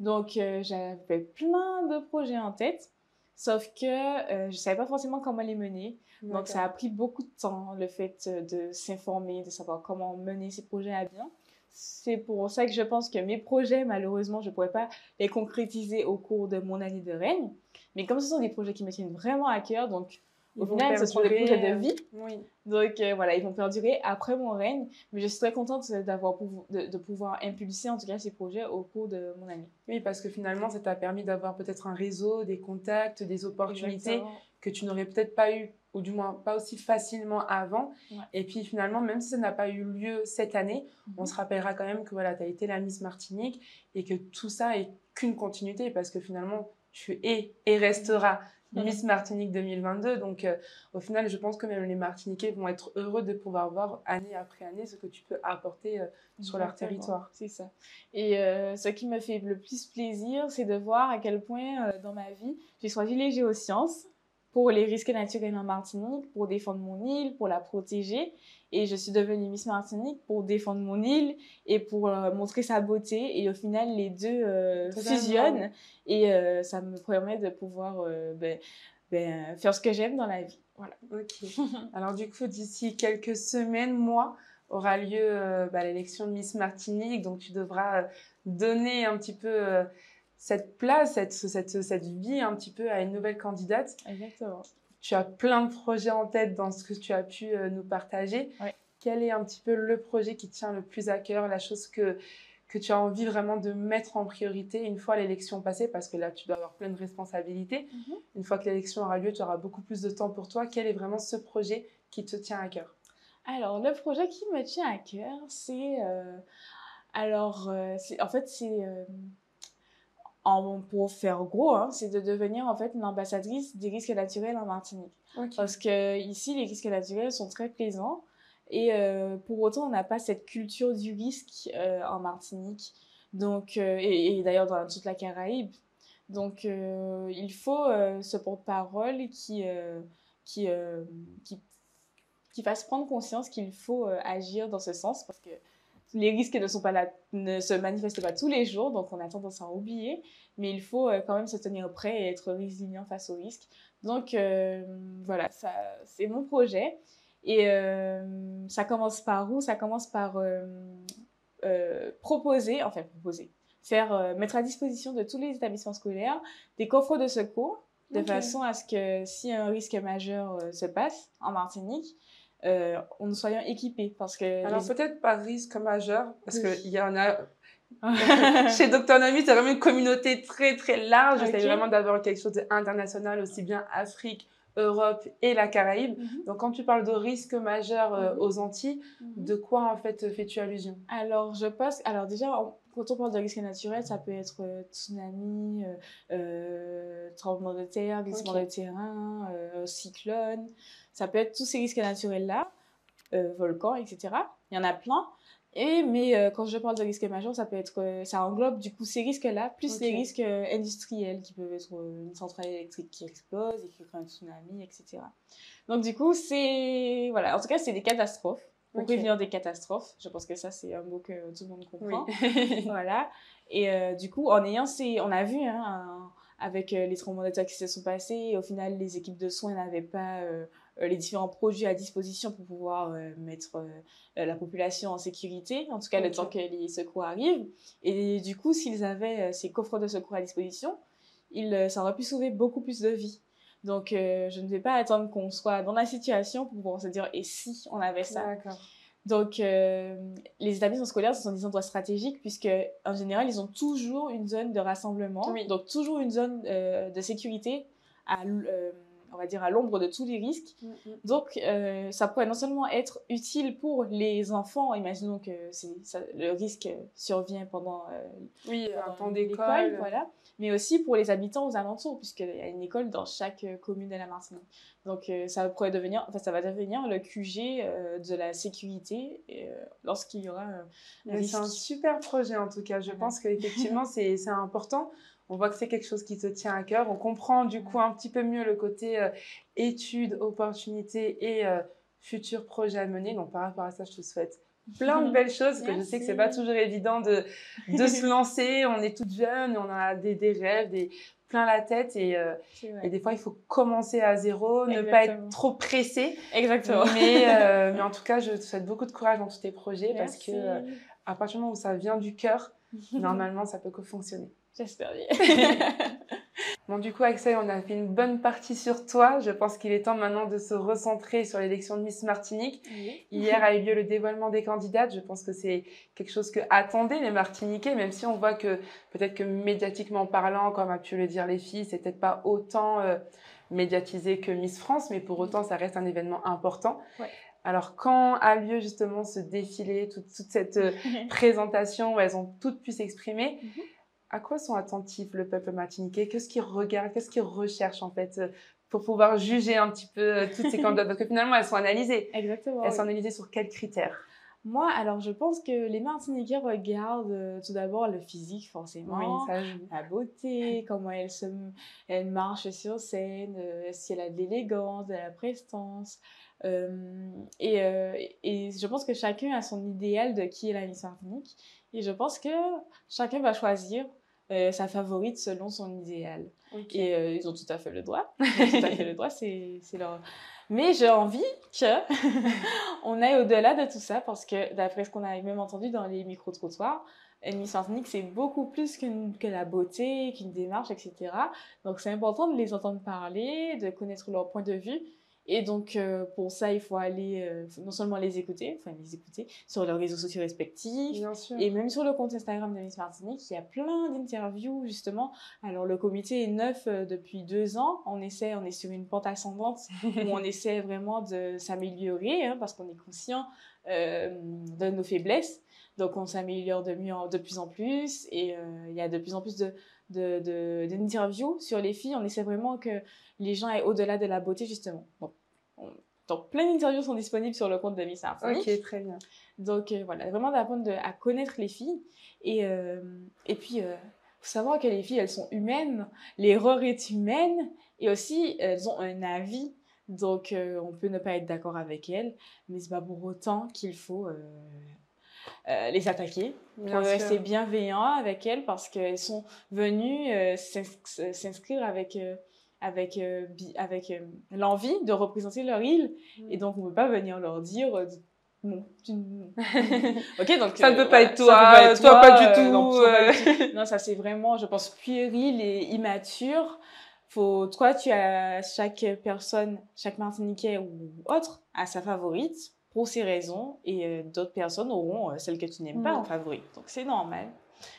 Donc, euh, j'avais plein de projets en tête. Sauf que euh, je savais pas forcément comment les mener. Donc, ça a pris beaucoup de temps, le fait euh, de s'informer, de savoir comment mener ces projets à bien. C'est pour ça que je pense que mes projets, malheureusement, je ne pourrais pas les concrétiser au cours de mon année de règne. Mais comme ce sont des projets qui me tiennent vraiment à cœur, donc au final, ce sont des projets de euh, vie. Oui. Donc euh, voilà, ils vont perdurer après mon règne. Mais je suis très contente d'avoir de, de pouvoir impulser en tout cas ces projets au cours de mon année. Oui, parce que finalement, ça t'a permis d'avoir peut-être un réseau, des contacts, des opportunités Exactement. que tu n'aurais peut-être pas eu, ou du moins pas aussi facilement avant. Ouais. Et puis finalement, même si ça n'a pas eu lieu cette année, on Mhm. se rappellera quand même que voilà, tu as été la Miss Martinique et que tout ça est qu'une continuité parce que finalement, tu es et resteras. Miss Martinique 2022. Donc euh, au final, je pense que même les Martiniquais vont être heureux de pouvoir voir année après année ce que tu peux apporter euh, sur leur territoire. C'est ça. Et euh, ce qui me fait le plus plaisir, c'est de voir à quel point dans ma vie, j'ai choisi les géosciences pour les risques naturels en Martinique, pour défendre mon île, pour la protéger. Et je suis devenue Miss Martinique pour défendre mon île et pour euh, montrer sa beauté. Et au final, les deux euh, fusionnent et euh, ça me permet de pouvoir ben, ben, faire ce que j'aime dans la vie. Voilà. Ok. Alors du coup, d'ici quelques semaines, mois, aura lieu bah, l'élection de Miss Martinique. Donc tu devras donner un petit peu cette place, cette, cette, cette vie un petit peu à une nouvelle candidate. Exactement. Tu as plein de projets en tête dans ce que tu as pu euh, nous partager. Quel est un petit peu le projet qui tient le plus à cœur, la chose que, que tu as envie vraiment de mettre en priorité une fois l'élection passée? Parce que là, tu dois avoir plein de responsabilités. Mhm. Une fois que l'élection aura lieu, tu auras beaucoup plus de temps pour toi. Quel est vraiment ce projet qui te tient à cœur? Alors, le projet qui me tient à cœur, c'est. euh, alors, euh, en fait, c'est. euh, en, pour faire gros, hein, c'est de devenir en fait une ambassadrice des risques naturels en Martinique. Parce que ici, les risques naturels sont très présents et euh, pour autant, on n'a pas cette culture du risque euh, en Martinique. Donc, euh, et, et d'ailleurs dans toute la Caraïbe. Donc, il faut ce porte-parole qui, qui, qui, qui fasse prendre conscience qu'il faut agir dans ce sens parce que les risques ne, sont pas là, ne se manifestent pas tous les jours, donc on a tendance à oublier, mais il faut euh, quand même se tenir prêt et être résilient face aux risques. Donc euh, voilà, ça, c'est mon projet. Et euh, ça commence par où? Ça commence par euh, proposer, enfin proposer, faire mettre à disposition de tous les établissements scolaires des coffres de secours, de façon à ce que si un risque majeur se passe en Martinique, euh, nous soyons équipés. Parce que Alors les- peut-être pas risque majeur, parce Oui. qu'il y en a... Chez Dr Nami, c'est vraiment une communauté très très large. J'essaie Ok. vraiment d'avoir quelque chose d'international, aussi bien Afrique, Europe et la Caraïbe. Mhm. Donc quand tu parles de risque majeur euh, Mhm. aux Antilles, Mhm. de quoi en fait fais-tu allusion? Alors, je pense. Alors, déjà, en- quand on parle de risques naturels, ça peut être euh, tsunami, euh, euh, tremblement de terre, glissement de terrain, euh, cyclone. Ça peut être tous ces risques naturels-là, euh, volcans, etc. Il y en a plein. Et, mais quand je parle de risques majeurs, ça peut être, ça englobe du coup ces risques-là, plus les risques industriels qui peuvent être une centrale électrique qui explose et qui crée un tsunami, etc. Donc du coup, c'est voilà. En tout cas, c'est des catastrophes. Pour Ok. prévenir des catastrophes, je pense que ça c'est un mot que tout le monde comprend. Oui. voilà. Et euh, du coup, en ayant ces, on a vu hein, un- avec euh, les tremblements de terre qui se sont passés, au final, les équipes de soins n'avaient pas euh, les différents produits à disposition pour pouvoir mettre la population en sécurité, en tout cas le temps que les secours arrivent. Et du coup, s'ils avaient ces coffres de secours à disposition, ils, ça aurait pu sauver beaucoup plus de vies. Donc, euh, je ne vais pas attendre qu'on soit dans la situation pour pouvoir se dire et si on avait ça? Donc, euh, les établissements scolaires, ce sont des endroits stratégiques puisque, en général, ils ont toujours une zone de rassemblement, Oui. donc toujours une zone euh, de sécurité, à, on va dire à l'ombre de tous les risques. Donc, euh, ça pourrait non seulement être utile pour les enfants, imaginons que ça- le risque survient pendant euh, Oui, un pendant temps d'école. voilà, mais aussi pour les habitants aux alentours, puisqu'il y a une école dans chaque euh, commune de la Martinique. Donc euh, ça pourrait devenir, enfin ça va devenir le QG euh, de la sécurité euh, lorsqu'il y aura euh, un risque. c'est un super projet en tout cas. Je pense qu'effectivement, c'est important. On voit que c'est quelque chose qui te tient à cœur. On comprend du coup un petit peu mieux le côté euh, études, opportunités et euh, futurs projets à mener. Donc par rapport à ça, je te souhaite plein de belles choses. Parce que je sais que c'est pas toujours évident de, de se lancer. On est toute jeune, on a des, des rêves, des, plein la tête. Et, euh, et des fois, il faut commencer à zéro, ne pas être trop pressé. Exactement. Mais, euh, mais en tout cas, je te souhaite beaucoup de courage dans tous tes projets parce que euh, à partir du moment où ça vient du cœur, normalement, ça peut que fonctionner. J'espère bien. Bon, du coup, Axel, on a fait une bonne partie sur toi. Je pense qu'il est temps maintenant de se recentrer sur l'élection de Miss Martinique. Hier a eu lieu le dévoilement des candidates. Je pense que c'est quelque chose que attendaient les Martiniquais, même si on voit que peut-être que médiatiquement parlant, comme a pu le dire les filles, c'est peut-être pas autant euh, médiatisé que Miss France, mais pour autant, ça reste un événement important. Ouais. Alors, quand a lieu justement ce défilé, toute, toute cette euh, présentation où elles ont toutes pu s'exprimer, Mhm. À quoi sont attentifs le peuple martiniquais? Qu'est-ce qu'ils regardent? Qu'est-ce qu'ils recherchent en fait euh, pour pouvoir juger un petit peu euh, toutes ces candidates Parce que finalement, elles sont analysées. Exactement. Elles oui. sont analysées sur quels critères? Moi, alors je pense que les Martiniquais regardent euh, tout d'abord le physique, forcément. ça joue. la beauté, comment elle, se, elle marche sur scène, euh, si elle a de l'élégance, de la prestance. Euh, et, et je pense que chacun a son idéal de qui est la Miss Martinique. Et je pense que chacun va choisir euh, sa favorite selon son idéal. Et euh, ils ont tout à fait le droit. Ils ont tout à fait le droit, c'est leur... Mais j'ai envie que on aille au-delà de tout ça parce que d'après ce qu'on a même entendu dans les micro-trottoirs, une Miss Martinique, c'est beaucoup plus qu'une- que la beauté, qu'une démarche, etc. Donc c'est important de les entendre parler, de connaître leur point de vue. Et donc euh, pour ça, il faut aller euh, non seulement les écouter, enfin les écouter sur leurs réseaux sociaux respectifs, Bien sûr. et même sur le compte Instagram de Miss Martinique, il y a plein d'interviews justement. Alors le comité est neuf euh, depuis deux ans. On essaie, on est sur une pente ascendante où on essaie vraiment de s'améliorer hein, parce qu'on est conscient de nos faiblesses. Donc on s'améliore de mieux en- de plus en plus et euh, il y a de plus en plus de de- de- d'interviews sur les filles. On essaie vraiment que les gens aient au-delà de la beauté justement. Bon, on- donc plein d'interviews sont disponibles sur le compte de Miss Martinique. Ok, très bien. Donc euh, voilà, vraiment d'apprendre de- à connaître les filles. Et, euh, et puis, euh, faut savoir que les filles, elles sont humaines. L'erreur est humaine. Et aussi, elles ont un avis. Donc, euh, on peut ne pas être d'accord avec elles. Mais c'est pas pour autant qu'il faut les attaquer. Bien rester bienveillant avec elles parce qu'elles sont venues s'ins- s'inscrire avec... avec, euh, avec euh, l'envie de représenter leur île. Et donc, on ne peut pas venir leur dire euh, non, ok, donc Ça ne peut pas être toi, pas être toi, pas du tout, non, pas du. Non, ça c'est vraiment, je pense, puéril et immature. Faut, toi, tu as chaque personne, chaque Martiniquais ou autre a sa favorite pour ses raisons et d'autres personnes auront celle que tu n'aimes pas Mm. en favorite. Donc c'est normal.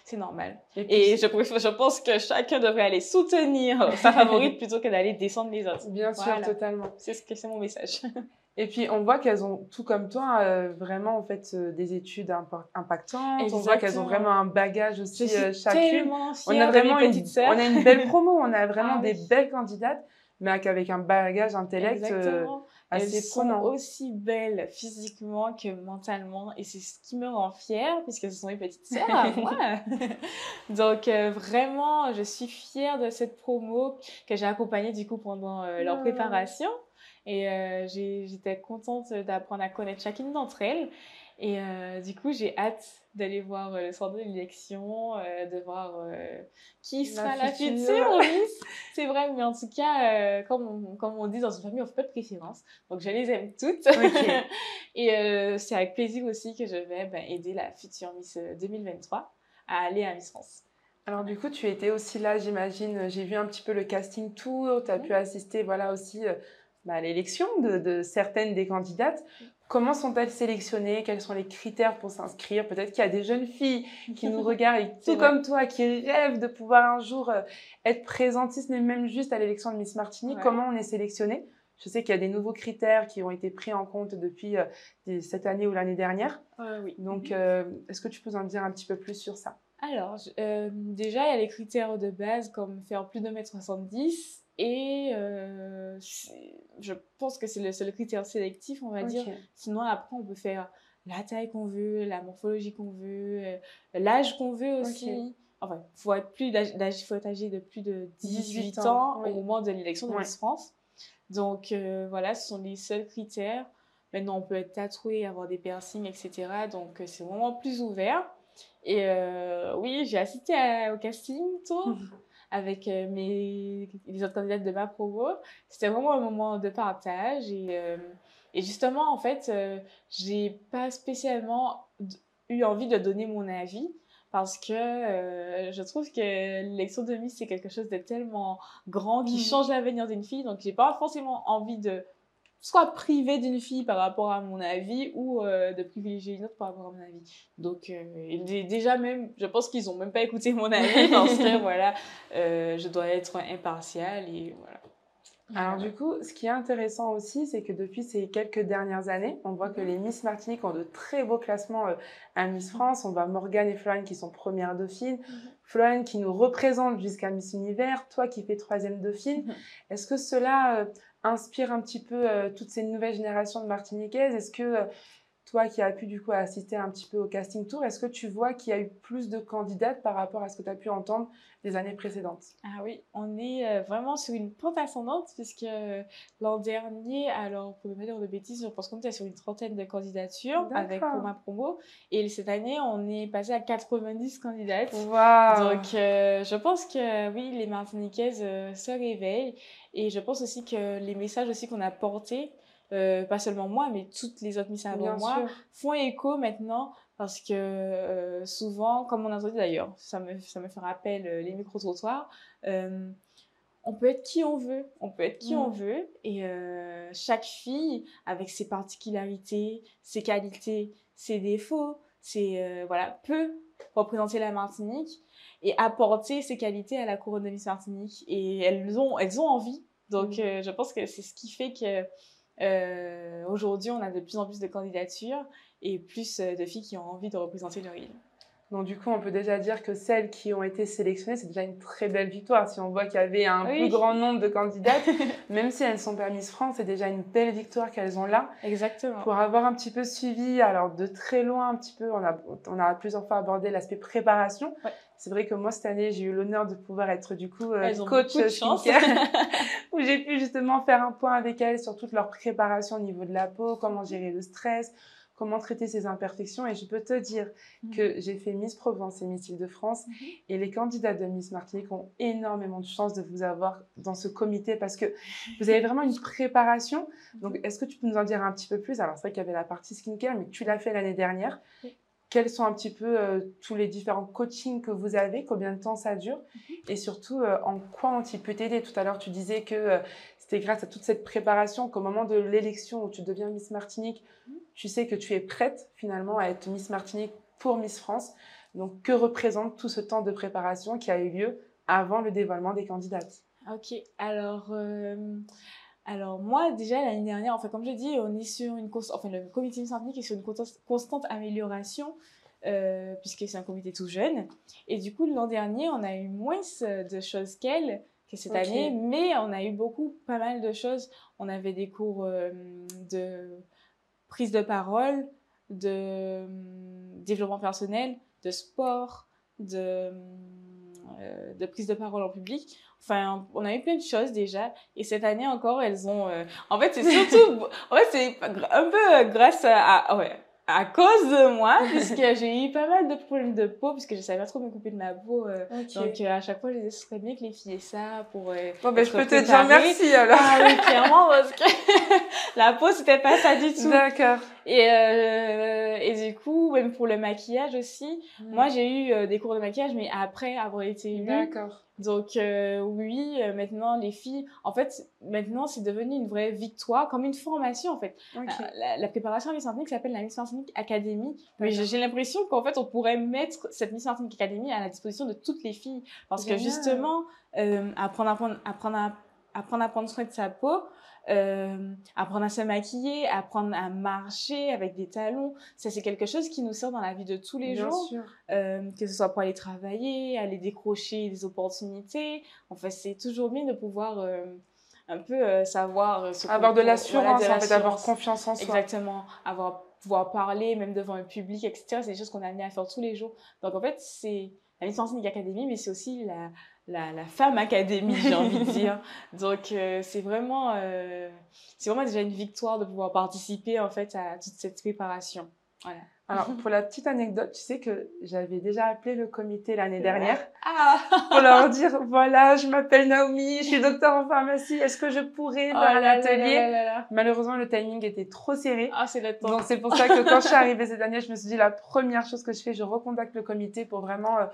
C'est normal. Et, puis, Et je, pense que chacun devrait aller soutenir sa favorite plutôt que d'aller descendre les autres. bien sûr, totalement. C'est ce que c'est mon message. Et puis, on voit qu'elles ont, tout comme toi, euh, vraiment, en fait, euh, des études impactantes. On voit qu'elles ont vraiment un bagage aussi euh, chacune. On a vraiment une, on a une belle promo. On a vraiment Ah des oui. belles candidates, mais avec- un bagage intellect euh, Elles assez sont prenant. aussi belles physiquement que mentalement et c'est ce qui me rend fière puisque ce sont mes petites sœurs à moi. Donc euh, vraiment, je suis fière de cette promo que j'ai accompagnée du coup pendant euh, leur Ah. préparation et euh, j'étais contente d'apprendre à connaître chacune d'entre elles et euh, du coup j'ai hâte d'aller voir euh, le centre de l'élection, euh, de voir qui sera la future. future Miss. C'est vrai, mais en tout cas, comme, on, comme on dit dans une famille, on fait pas de préférence. Donc, je les aime toutes. Et c'est avec plaisir aussi que je vais ben, aider la future Miss euh, 2023 à aller à Miss France. Alors du coup, tu étais aussi là, j'imagine. J'ai vu un petit peu le casting tour. Tu as Mhm. pu assister, voilà aussi bah, à l'élection de, de certaines des candidates. Comment sont-elles sélectionnées? Quels sont les critères pour s'inscrire? Peut-être qu'il y a des jeunes filles qui nous regardent et tout comme toi, qui rêvent de pouvoir un jour euh, être présentes, si ce n'est même juste à l'élection de Miss Martinique. Ouais. Comment on est sélectionné Je sais qu'il y a des nouveaux critères qui ont été pris en compte depuis euh, cette année ou l'année dernière. Euh, oui. Donc, euh, est-ce que tu peux en dire un petit peu plus sur ça? Alors, je- euh, déjà, il y a les critères de base comme faire plus de 1m70 et euh, je pense que c'est le seul critère sélectif, on va dire. Sinon, après, on peut faire la taille qu'on veut, la morphologie qu'on veut, euh, l'âge qu'on veut aussi. Enfin, faut être plus d'âge, faut être âgé de plus de 18, 18 ans, oui. au moment de l'élection de Ouais. Miss France. Donc, euh, voilà, ce sont les seuls critères. Maintenant, on peut être tatoué, avoir des piercings, etc. Donc, c'est vraiment plus ouvert. Et euh, oui, j'ai assisté à- au casting tour avec euh, mes, les autres candidates de ma promo. C'était vraiment un moment de partage. Et, euh, et justement, en fait, euh, j'ai pas spécialement eu envie de donner mon avis parce que euh, je trouve que l'élection de Miss, c'est quelque chose de tellement grand qui Mhm. change l'avenir d'une fille. Donc, j'ai pas forcément envie de soit priver d'une fille par rapport à mon avis ou euh, de privilégier une autre par rapport à mon avis. Donc euh, déjà même, je pense qu'ils ont même pas écouté mon avis parce que voilà, euh, je dois être impartiale et voilà. Alors du coup, ce qui est intéressant aussi, c'est que depuis ces quelques dernières années, on voit que les Miss Martinique ont de très beaux classements à Miss France. On voit Morgane et Florence qui sont premières dauphines, Florence qui nous représente jusqu'à Miss Univers, toi qui fais troisième dauphine. Mhm. Est-ce que cela inspire un petit peu euh, toutes ces nouvelles générations de Martiniquaises. Est-ce que euh, toi qui as pu du coup assister un petit peu au casting tour, est-ce que tu vois qu'il y a eu plus de candidates par rapport à ce que tu as pu entendre les années précédentes? Ah oui, on est euh, vraiment sur une pente ascendante puisque euh, l'an dernier, alors pour ne pas dire de bêtises, je pense qu'on était sur une trentaine de candidatures avec pour ma promo. Et cette année on est passé à 90 candidates. Waouh. Donc, euh, je pense que oui, les Martiniquaises euh, se réveillent. Et je pense aussi que les messages aussi qu'on a portés, euh, pas seulement moi, mais toutes les autres Miss avant moi, sûr. font écho maintenant parce que euh, souvent, comme on a entendu d'ailleurs, ça me, ça me fait rappel euh, les micro-trottoirs, on peut être qui on veut, on peut être qui Mm. on veut et chaque fille avec ses particularités, ses qualités, ses défauts, ses, voilà, peut représenter la Martinique et apporter ses qualités à la couronne de Miss Martinique et elles ont, elles ont envie. Donc Mm. euh, je pense que c'est ce qui fait que euh, aujourd'hui on a de plus en plus de candidatures et plus euh, de filles qui ont envie de représenter leur île. Donc du coup, on peut déjà dire que celles qui ont été sélectionnées, c'est déjà une très belle victoire. Si on voit qu'il y avait un Oui. plus grand nombre de candidates, même si elles sont pas Miss France, c'est déjà une belle victoire qu'elles ont là. Exactement. Pour avoir un petit peu suivi, alors de très loin un petit peu, on a, on a plusieurs fois abordé l'aspect préparation. Ouais. C'est vrai que moi, cette année, j'ai eu l'honneur de pouvoir être du coup euh, Elles coach skincare, où j'ai pu justement faire un point avec elles sur toute leur préparation au niveau de la peau, comment gérer le stress, comment traiter ses imperfections. Et je peux te dire Mhm. que j'ai fait Miss Provence et Miss Île-de-France. Mhm. Et les candidates de Miss Martinique ont énormément de chance de vous avoir dans ce comité parce que vous avez vraiment une préparation. Donc, est-ce que tu peux nous en dire un petit peu plus? Alors, c'est vrai qu'il y avait la partie skincare, mais tu l'as fait l'année dernière. Quels sont un petit peu euh, tous les différents coachings que vous avez Combien de temps ça dure Et surtout, euh, en quoi ont-ils pu t'aider? Tout à l'heure, tu disais que euh, c'était grâce à toute cette préparation qu'au moment de l'élection où tu deviens Miss Martinique, tu sais que tu es prête finalement à être Miss Martinique pour Miss France. Donc, que représente tout ce temps de préparation qui a eu lieu avant le dévoilement des candidates? Ok, alors, Alors moi déjà l'année dernière, enfin comme je dis, on est sur une enfin le comité est sur une constante amélioration euh, puisque c'est un comité tout jeune. Et du coup l'an dernier, on a eu moins de choses qu'elle que cette année, mais on a eu beaucoup, pas mal de choses. On avait des cours euh, de prise de parole, de euh, développement personnel, de sport, de euh, de prise de parole en public. Enfin, on a eu plein de choses déjà. Et cette année encore, elles ont... Euh, en fait, c'est surtout... en fait, c'est un peu grâce à... ouais, à cause de moi, puisque j'ai eu pas mal de problèmes de peau, puisque je savais pas trop me couper de ma peau. Euh, donc, à chaque fois, je disais, ce serait bien que les filles aient ça pour. Euh, bon, ben, je peux te dire merci alors. Ah oui, clairement, parce que la peau, c'était pas ça du tout. D'accord. Et, euh, et du coup, même pour le maquillage aussi, hmm. moi, j'ai eu des cours de maquillage, mais après avoir été élue. D'accord. Donc euh, oui, euh, maintenant les filles, en fait, maintenant c'est devenu une vraie victoire, comme une formation en fait. Euh, la, préparation à Miss qui s'appelle la Miss Martinique Academy, mais j'ai l'impression qu'en fait on pourrait mettre cette Miss Martinique Academy à la disposition de toutes les filles, parce que justement apprendre, apprendre, apprendre à apprendre à prendre soin de sa peau, euh, apprendre à se maquiller, apprendre à marcher avec des talons. Ça, c'est quelque chose qui nous sert dans la vie de tous les jours. Euh, que ce soit pour aller travailler, aller décrocher des opportunités. En fait, c'est toujours bien de pouvoir euh, un peu savoir... avoir de l'assurance, en fait, avoir confiance en soi. Exactement. Avoir, pouvoir parler, même devant un public, etc. C'est des choses qu'on a amené à faire tous les jours. Donc, en fait, c'est la licence Academy, mais c'est aussi la, la, la femme académie, j'ai envie de dire. Donc euh, c'est vraiment euh, c'est vraiment déjà une victoire de pouvoir participer en fait à toute cette préparation. Voilà. Alors pour la petite anecdote, tu sais que j'avais déjà appelé le comité l'année dernière ah. pour leur dire voilà, je m'appelle Naomi, je suis docteur en pharmacie, est-ce que je pourrais oh faire un atelier Malheureusement le timing était trop serré. Ah c'est temps. Donc c'est pour ça que quand je suis arrivée cette année, je me suis dit la première chose que je fais, je recontacte le comité pour vraiment euh,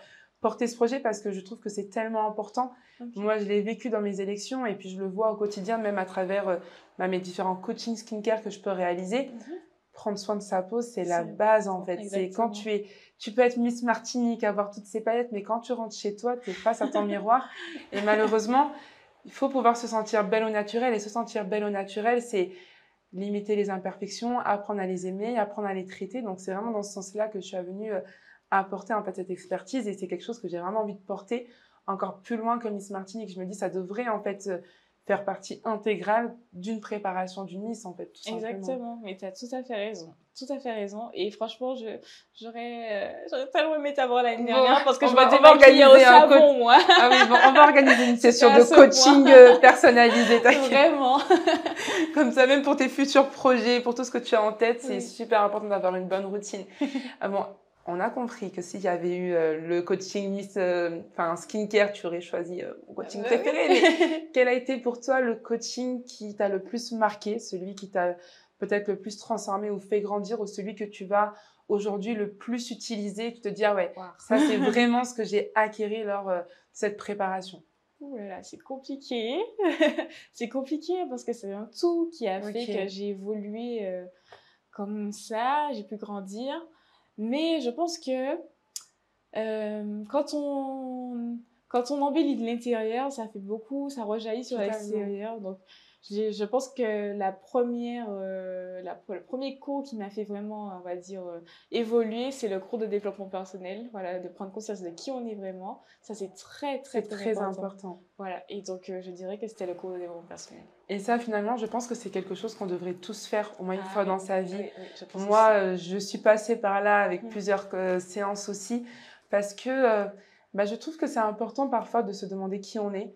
porter ce projet parce que je trouve que c'est tellement important. Moi, je l'ai vécu dans mes élections et puis je le vois au quotidien, même à travers euh, bah, mes différents coaching skincare que je peux réaliser. Mhm. Prendre soin de sa peau, c'est la base en fait. C'est quand tu es, tu peux être Miss Martinique, avoir toutes ces paillettes, mais quand tu rentres chez toi, tu es face à ton miroir. Et malheureusement, il faut pouvoir se sentir belle au naturel. Et se sentir belle au naturel, c'est limiter les imperfections, apprendre à les aimer, apprendre à les traiter. Donc c'est vraiment dans ce sens-là que je suis venue euh, apporter en fait cette expertise et c'est quelque chose que j'ai vraiment envie de porter encore plus loin que Miss Martinique. Je me dis ça devrait en fait euh, faire partie intégrale d'une préparation d'une Miss en fait. Tout Exactement, mais tu as tout à fait raison. Tout à fait raison. Et franchement, je, j'aurais, euh, j'aurais tellement aimé t'avoir l'année dernière parce que je vais démaquiller au savon, moi. Ah oui, bon, on va organiser une session de coaching euh, personnalisé. Vraiment. Comme ça, même pour tes futurs projets, pour tout ce que tu as en tête, c'est super important d'avoir une bonne routine. Ah bon, on a compris que s'il y avait eu euh, le coaching Miss, euh, enfin skincare, tu aurais choisi euh, mon coaching préféré. quel a été pour toi le coaching qui t'a le plus marqué, celui qui t'a peut-être le plus transformé ou fait grandir, ou celui que tu vas aujourd'hui le plus utiliser, tu te dis ah ouais, ça c'est vraiment ce que j'ai acquéri lors de cette préparation. là, c'est compliqué. c'est compliqué parce que c'est un tout qui a fait que j'ai évolué comme ça, j'ai pu grandir. Mais je pense que euh, quand on quand on embellit de l'intérieur, ça fait beaucoup, ça rejaillit sur l'extérieur. Donc je pense que la première, euh, la, le premier cours qui m'a fait vraiment, on va dire, euh, évoluer, c'est le cours de développement personnel. Voilà, de prendre conscience de qui on est vraiment. Ça, c'est très, très, très, important. Voilà. Et donc, euh, je dirais que c'était le cours de développement personnel. Et ça, finalement, je pense que c'est quelque chose qu'on devrait tous faire au moins une ah fois dans sa vie. Moi, je suis passée par là avec mmh. plusieurs séances aussi, parce que bah, je trouve que c'est important parfois de se demander qui on est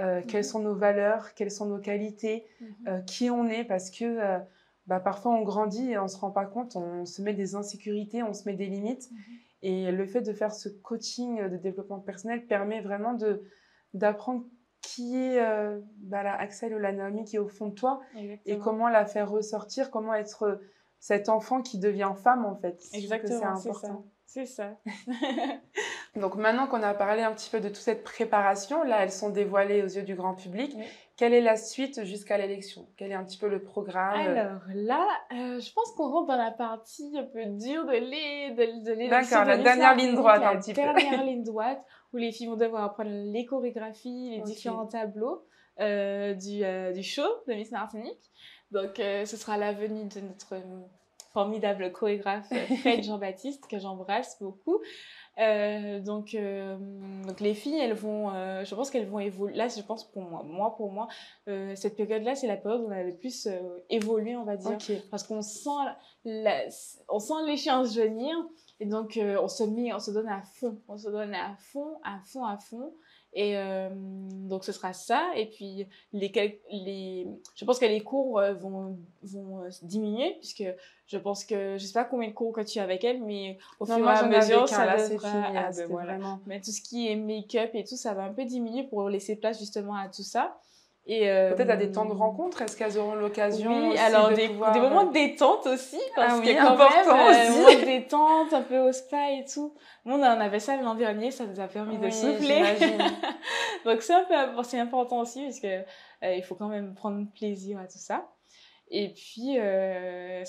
euh, quelles mhm. sont nos valeurs, quelles sont nos qualités, mhm. euh, qui on est, parce que euh, bah, parfois on grandit et on ne se rend pas compte, on se met des insécurités, on se met des limites. Mhm. Et le fait de faire ce coaching de développement personnel permet vraiment de d'apprendre qui est bah, la Axel ou la Naomi qui est au fond de toi et comment la faire ressortir, comment être cet enfant qui devient femme en fait. Exactement, c'est important. C'est ça. Donc maintenant qu'on a parlé un petit peu de toute cette préparation, là elles sont dévoilées aux yeux du grand public. Quelle est la suite jusqu'à l'élection? Quel est un petit peu le programme? Alors là, euh, je pense qu'on rentre dans la partie un peu dure de l'élection. D'accord, la dernière ligne droite un petit peu. La dernière ligne droite où les filles vont devoir apprendre les chorégraphies, les différents tableaux. euh, du, euh, du show de Miss Martinique. Donc, ce sera la venue de notre formidable chorégraphe Fred Jean-Baptiste, que j'embrasse beaucoup. Euh, donc, euh, donc, les filles, elles vont, euh, je pense qu'elles vont évoluer. Là, je pense pour moi, moi pour moi, cette période-là, c'est la période où on a le plus évolué, on va dire. Parce qu'on sent la, on sent l'échéance venir. Et donc on se met on se donne à fond. On se donne à fond à fond à fond et euh, donc ce sera ça. Et puis les les je pense que les cours euh, vont vont euh, diminuer puisque je pense que je sais pas combien de cours que tu as avec elle mais au Non, fur et à mesure ça devra- fini. ah, ben c'était voilà. vraiment... mais tout ce qui est make-up et tout ça va un peu diminuer pour laisser place justement à tout ça euh, Peut-être à des temps de rencontre, est-ce qu'elles auront l'occasion oui, aussi alors de des, pouvoir, des moments euh, de détente aussi, parce Ah oui, que quand important même, euh, aussi. moments de détente, un peu au spa et tout. Nous, on en avait ça l'an dernier, ça nous a permis de souffler. Donc c'est un peu, c'est important aussi, parce que euh, il faut quand même prendre plaisir à tout ça. Et puis, euh,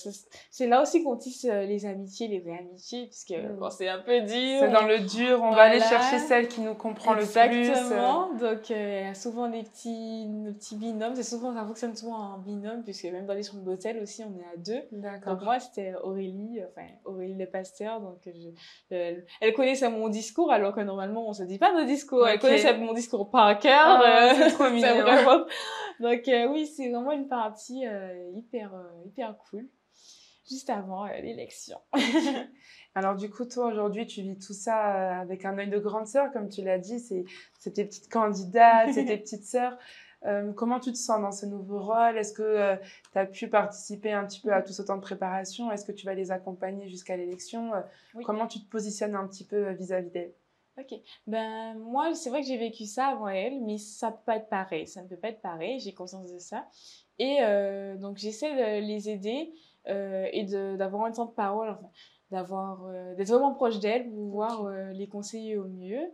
c'est là aussi qu'on tisse euh, les amitiés, les vraies amitiés, puisque Mm. quand c'est un peu dur, C'est dans le dur, on va aller chercher celle qui nous comprend le plus. Exactement. Donc, euh, souvent des petits, nos petits binômes. C'est souvent, ça fonctionne souvent en binôme, puisque même dans les chambres d'hôtel aussi, on est à deux. D'accord. Donc, moi, c'était Aurélie, enfin, Aurélie le pasteur. Donc, je, elle, elle connaissait mon discours, alors que normalement, on se dit pas nos discours. Elle Ok. connaissait mon discours par cœur. Ah, euh, c'est trop mignon. vraiment... Donc, euh, oui, c'est vraiment une partie euh, hyper, euh, hyper cool. Juste avant euh, l'élection. Alors du coup, toi aujourd'hui, tu vis tout ça euh, avec un œil de grande sœur, comme tu l'as dit, c'est tes petites candidates, c'est tes petites sœurs. Euh, comment tu te sens dans ce nouveau rôle? Est-ce que tu as pu participer un petit peu à tout ce temps de préparation? Est-ce que tu vas les accompagner jusqu'à l'élection? Euh, Oui. Comment tu te positionnes un petit peu euh, vis-à-vis d'elles? Ok. Ben, moi, c'est vrai que j'ai vécu ça avant elle, mais ça peut pas être pareil. Ça ne peut pas être pareil. J'ai conscience de ça. Et euh, donc, j'essaie de les aider euh, et d'avoir un temps de parole, enfin, d'avoir, euh, d'être vraiment proche d'elles pour pouvoir euh, les conseiller au mieux.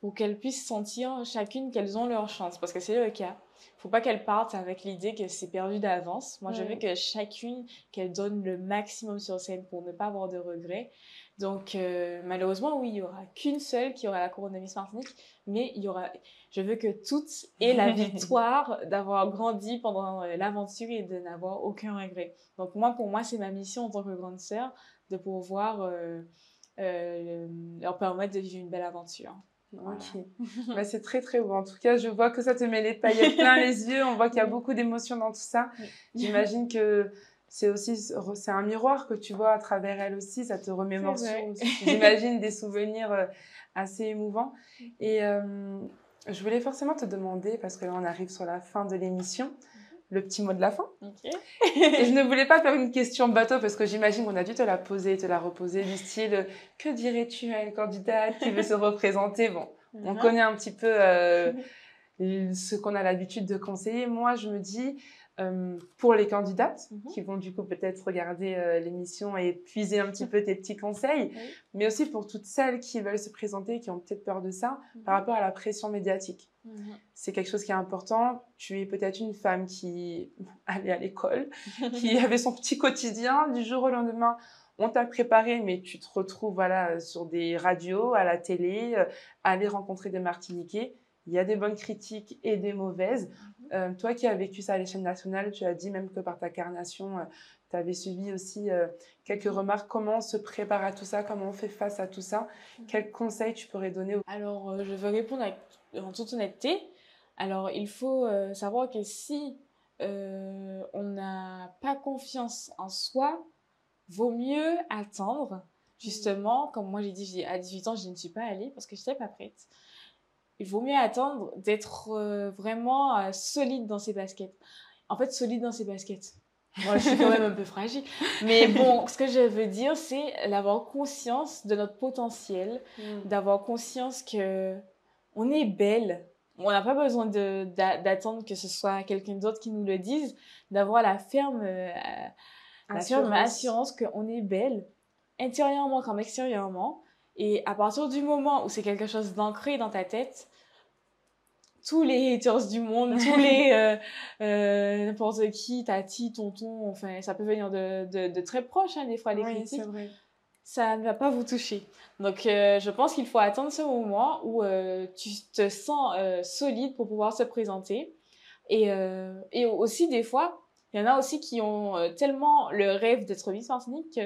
pour qu'elles puissent sentir chacune qu'elles ont leur chance, parce que c'est le cas. Faut pas qu'elles partent avec l'idée que c'est perdu d'avance. Moi, je veux que chacune, qu'elle donne le maximum sur scène pour ne pas avoir de regrets. Donc, euh, malheureusement, oui, il y aura qu'une seule qui aura la couronne de Miss Martinique, mais il y aura, je veux que toutes aient la victoire d'avoir grandi pendant euh, l'aventure et de n'avoir aucun regret. Donc, moi, pour moi, c'est ma mission en tant que grande sœur de pouvoir euh, euh, leur permettre de vivre une belle aventure. Ok. Bah, c'est très très beau. En tout cas, je vois que ça te met les paillettes plein les yeux. On voit qu'il y a beaucoup d'émotions dans tout ça. J'imagine que c'est aussi c'est un miroir que tu vois à travers elle aussi. Ça te remémore j'imagine des souvenirs euh, assez émouvants. Et euh, je voulais forcément te demander parce que là on arrive sur la fin de l'émission. Le petit mot de la fin. Et je ne voulais pas faire une question bateau parce que j'imagine qu'on a dû te la poser, te la reposer du style que dirais-tu à une candidate qui veut se représenter? Bon, on Mhm. connaît un petit peu euh, ce qu'on a l'habitude de conseiller. Moi, je me dis, euh, pour les candidates Mhm. qui vont du coup peut-être regarder euh, l'émission et puiser un petit peu tes petits conseils, Oui. mais aussi pour toutes celles qui veulent se présenter, qui ont peut-être peur de ça, par rapport à la pression médiatique. Mhm. C'est quelque chose qui est important. Tu es peut-être une femme qui allait à l'école, qui avait son petit quotidien du jour au lendemain. On t'a préparé, mais tu te retrouves voilà sur des radios, à la télé, euh, aller rencontrer des Martiniquais. Il y a des bonnes critiques et des mauvaises. Euh, toi qui as vécu ça à l'échelle nationale, tu as dit même que par ta carnation, tu avais suivi aussi euh, quelques remarques. Comment on se prépare à tout ça? Comment on fait face à tout ça? Quels conseils tu pourrais donner. Alors, euh, je veux répondre en toute honnêteté. Alors, il faut euh, savoir que si euh, on n'a pas confiance en soi, vaut mieux attendre. Justement, comme moi j'ai dit, à 18 ans, je ne suis pas allée parce que je n'étais pas prête. Il vaut mieux attendre d'être euh, vraiment euh, solide dans ses baskets. En fait, solide dans ses baskets. Moi, je suis quand même un peu fragile. Mais bon, ce que je veux dire, c'est d'avoir conscience de notre potentiel, d'avoir conscience que on est belle. On n'a pas besoin d'attendre que ce soit quelqu'un d'autre qui nous le dise, d'avoir la ferme, euh, la ferme assurance qu'on est belle, intérieurement comme extérieurement. Et à partir du moment où c'est quelque chose d'ancré dans ta tête, tous les haters du monde, tous les euh, euh, n'importe qui, tati, tonton, enfin ça peut venir de, de, de très proches hein, des fois les Oui, critiques vrai. ça ne va pas vous toucher. Donc, euh, je pense qu'il faut attendre ce moment où tu te sens solide pour pouvoir se présenter. Et, et aussi, des fois, il y en a aussi qui ont tellement le rêve d'être Miss Martinique que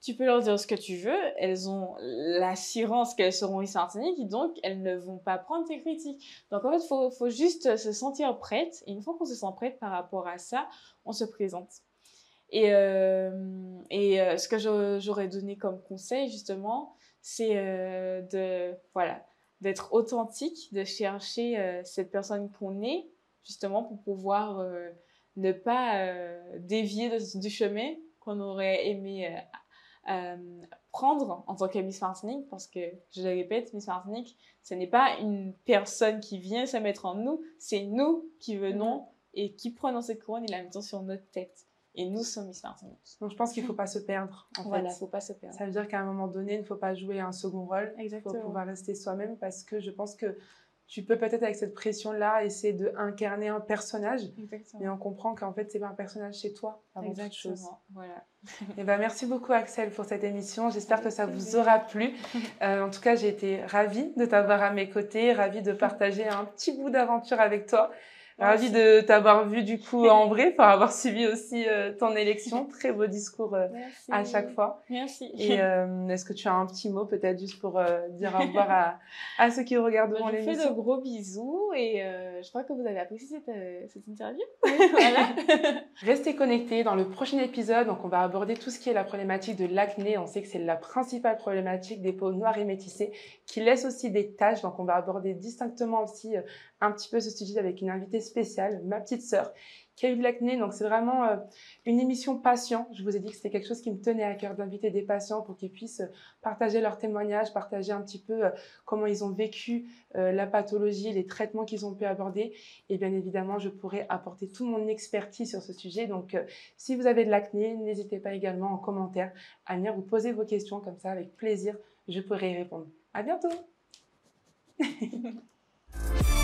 tu peux leur dire ce que tu veux. Elles ont l'assurance qu'elles seront Miss Martinique, donc elles ne vont pas prendre tes critiques. Donc, en fait, il faut, faut juste se sentir prête. Et une fois qu'on se sent prête par rapport à ça, on se présente. Et, euh, et euh, ce que j'aurais donné comme conseil, justement, c'est euh, de, voilà, d'être authentique, de chercher cette personne qu'on est, justement, pour pouvoir ne pas dévier du chemin qu'on aurait aimé prendre en tant que Miss Martinique, parce que, je le répète, Miss Martinique, ce n'est pas une personne qui vient se mettre en nous, c'est nous qui venons mm-hmm. et qui prenons cette couronne et la mettons sur notre tête. Et nous sommes Miss Martinique. Donc je pense qu'il ne faut pas se perdre. En voilà, il ne faut pas se perdre. Ça veut dire qu'à un moment donné, il ne faut pas jouer un second rôle. Exactement. Il faut pouvoir rester soi-même parce que je pense que tu peux peut-être avec cette pression-là essayer de incarner un personnage, Exactement. mais on comprend qu'en fait c'est pas un personnage chez toi avant Exactement. toute chose. Voilà. Et eh ben merci beaucoup Axel pour cette émission. J'espère que ça vous aura plu. Euh, en tout cas, j'ai été ravie de t'avoir à mes côtés, ravie de partager un petit bout d'aventure avec toi. Ravi de t'avoir vu du coup en vrai, pour avoir suivi aussi euh, ton élection. Très beau discours euh, à chaque fois. Merci. Et euh, est-ce que tu as un petit mot peut-être juste pour dire au revoir à, à ceux qui regardent l'émission? Je fais de gros bisous et je crois que vous avez apprécié cette, cette interview. Restez connectés dans le prochain épisode. Donc on va aborder tout ce qui est la problématique de l'acné. On sait que c'est la principale problématique des peaux noires et métissées qui laissent aussi des taches. Donc on va aborder distinctement aussi un petit peu ce sujet avec une invitée spéciale, ma petite sœur, qui a eu de l'acné. Donc c'est vraiment euh, une émission patient. Je vous ai dit que c'était quelque chose qui me tenait à cœur d'inviter des patients pour qu'ils puissent euh, partager leurs témoignages, partager un petit peu euh, comment ils ont vécu la pathologie, les traitements qu'ils ont pu aborder. Et bien évidemment, je pourrais apporter toute mon expertise sur ce sujet. Donc si vous avez de l'acné, n'hésitez pas également en commentaire à venir vous poser vos questions comme ça avec plaisir. Je pourrai y répondre. À bientôt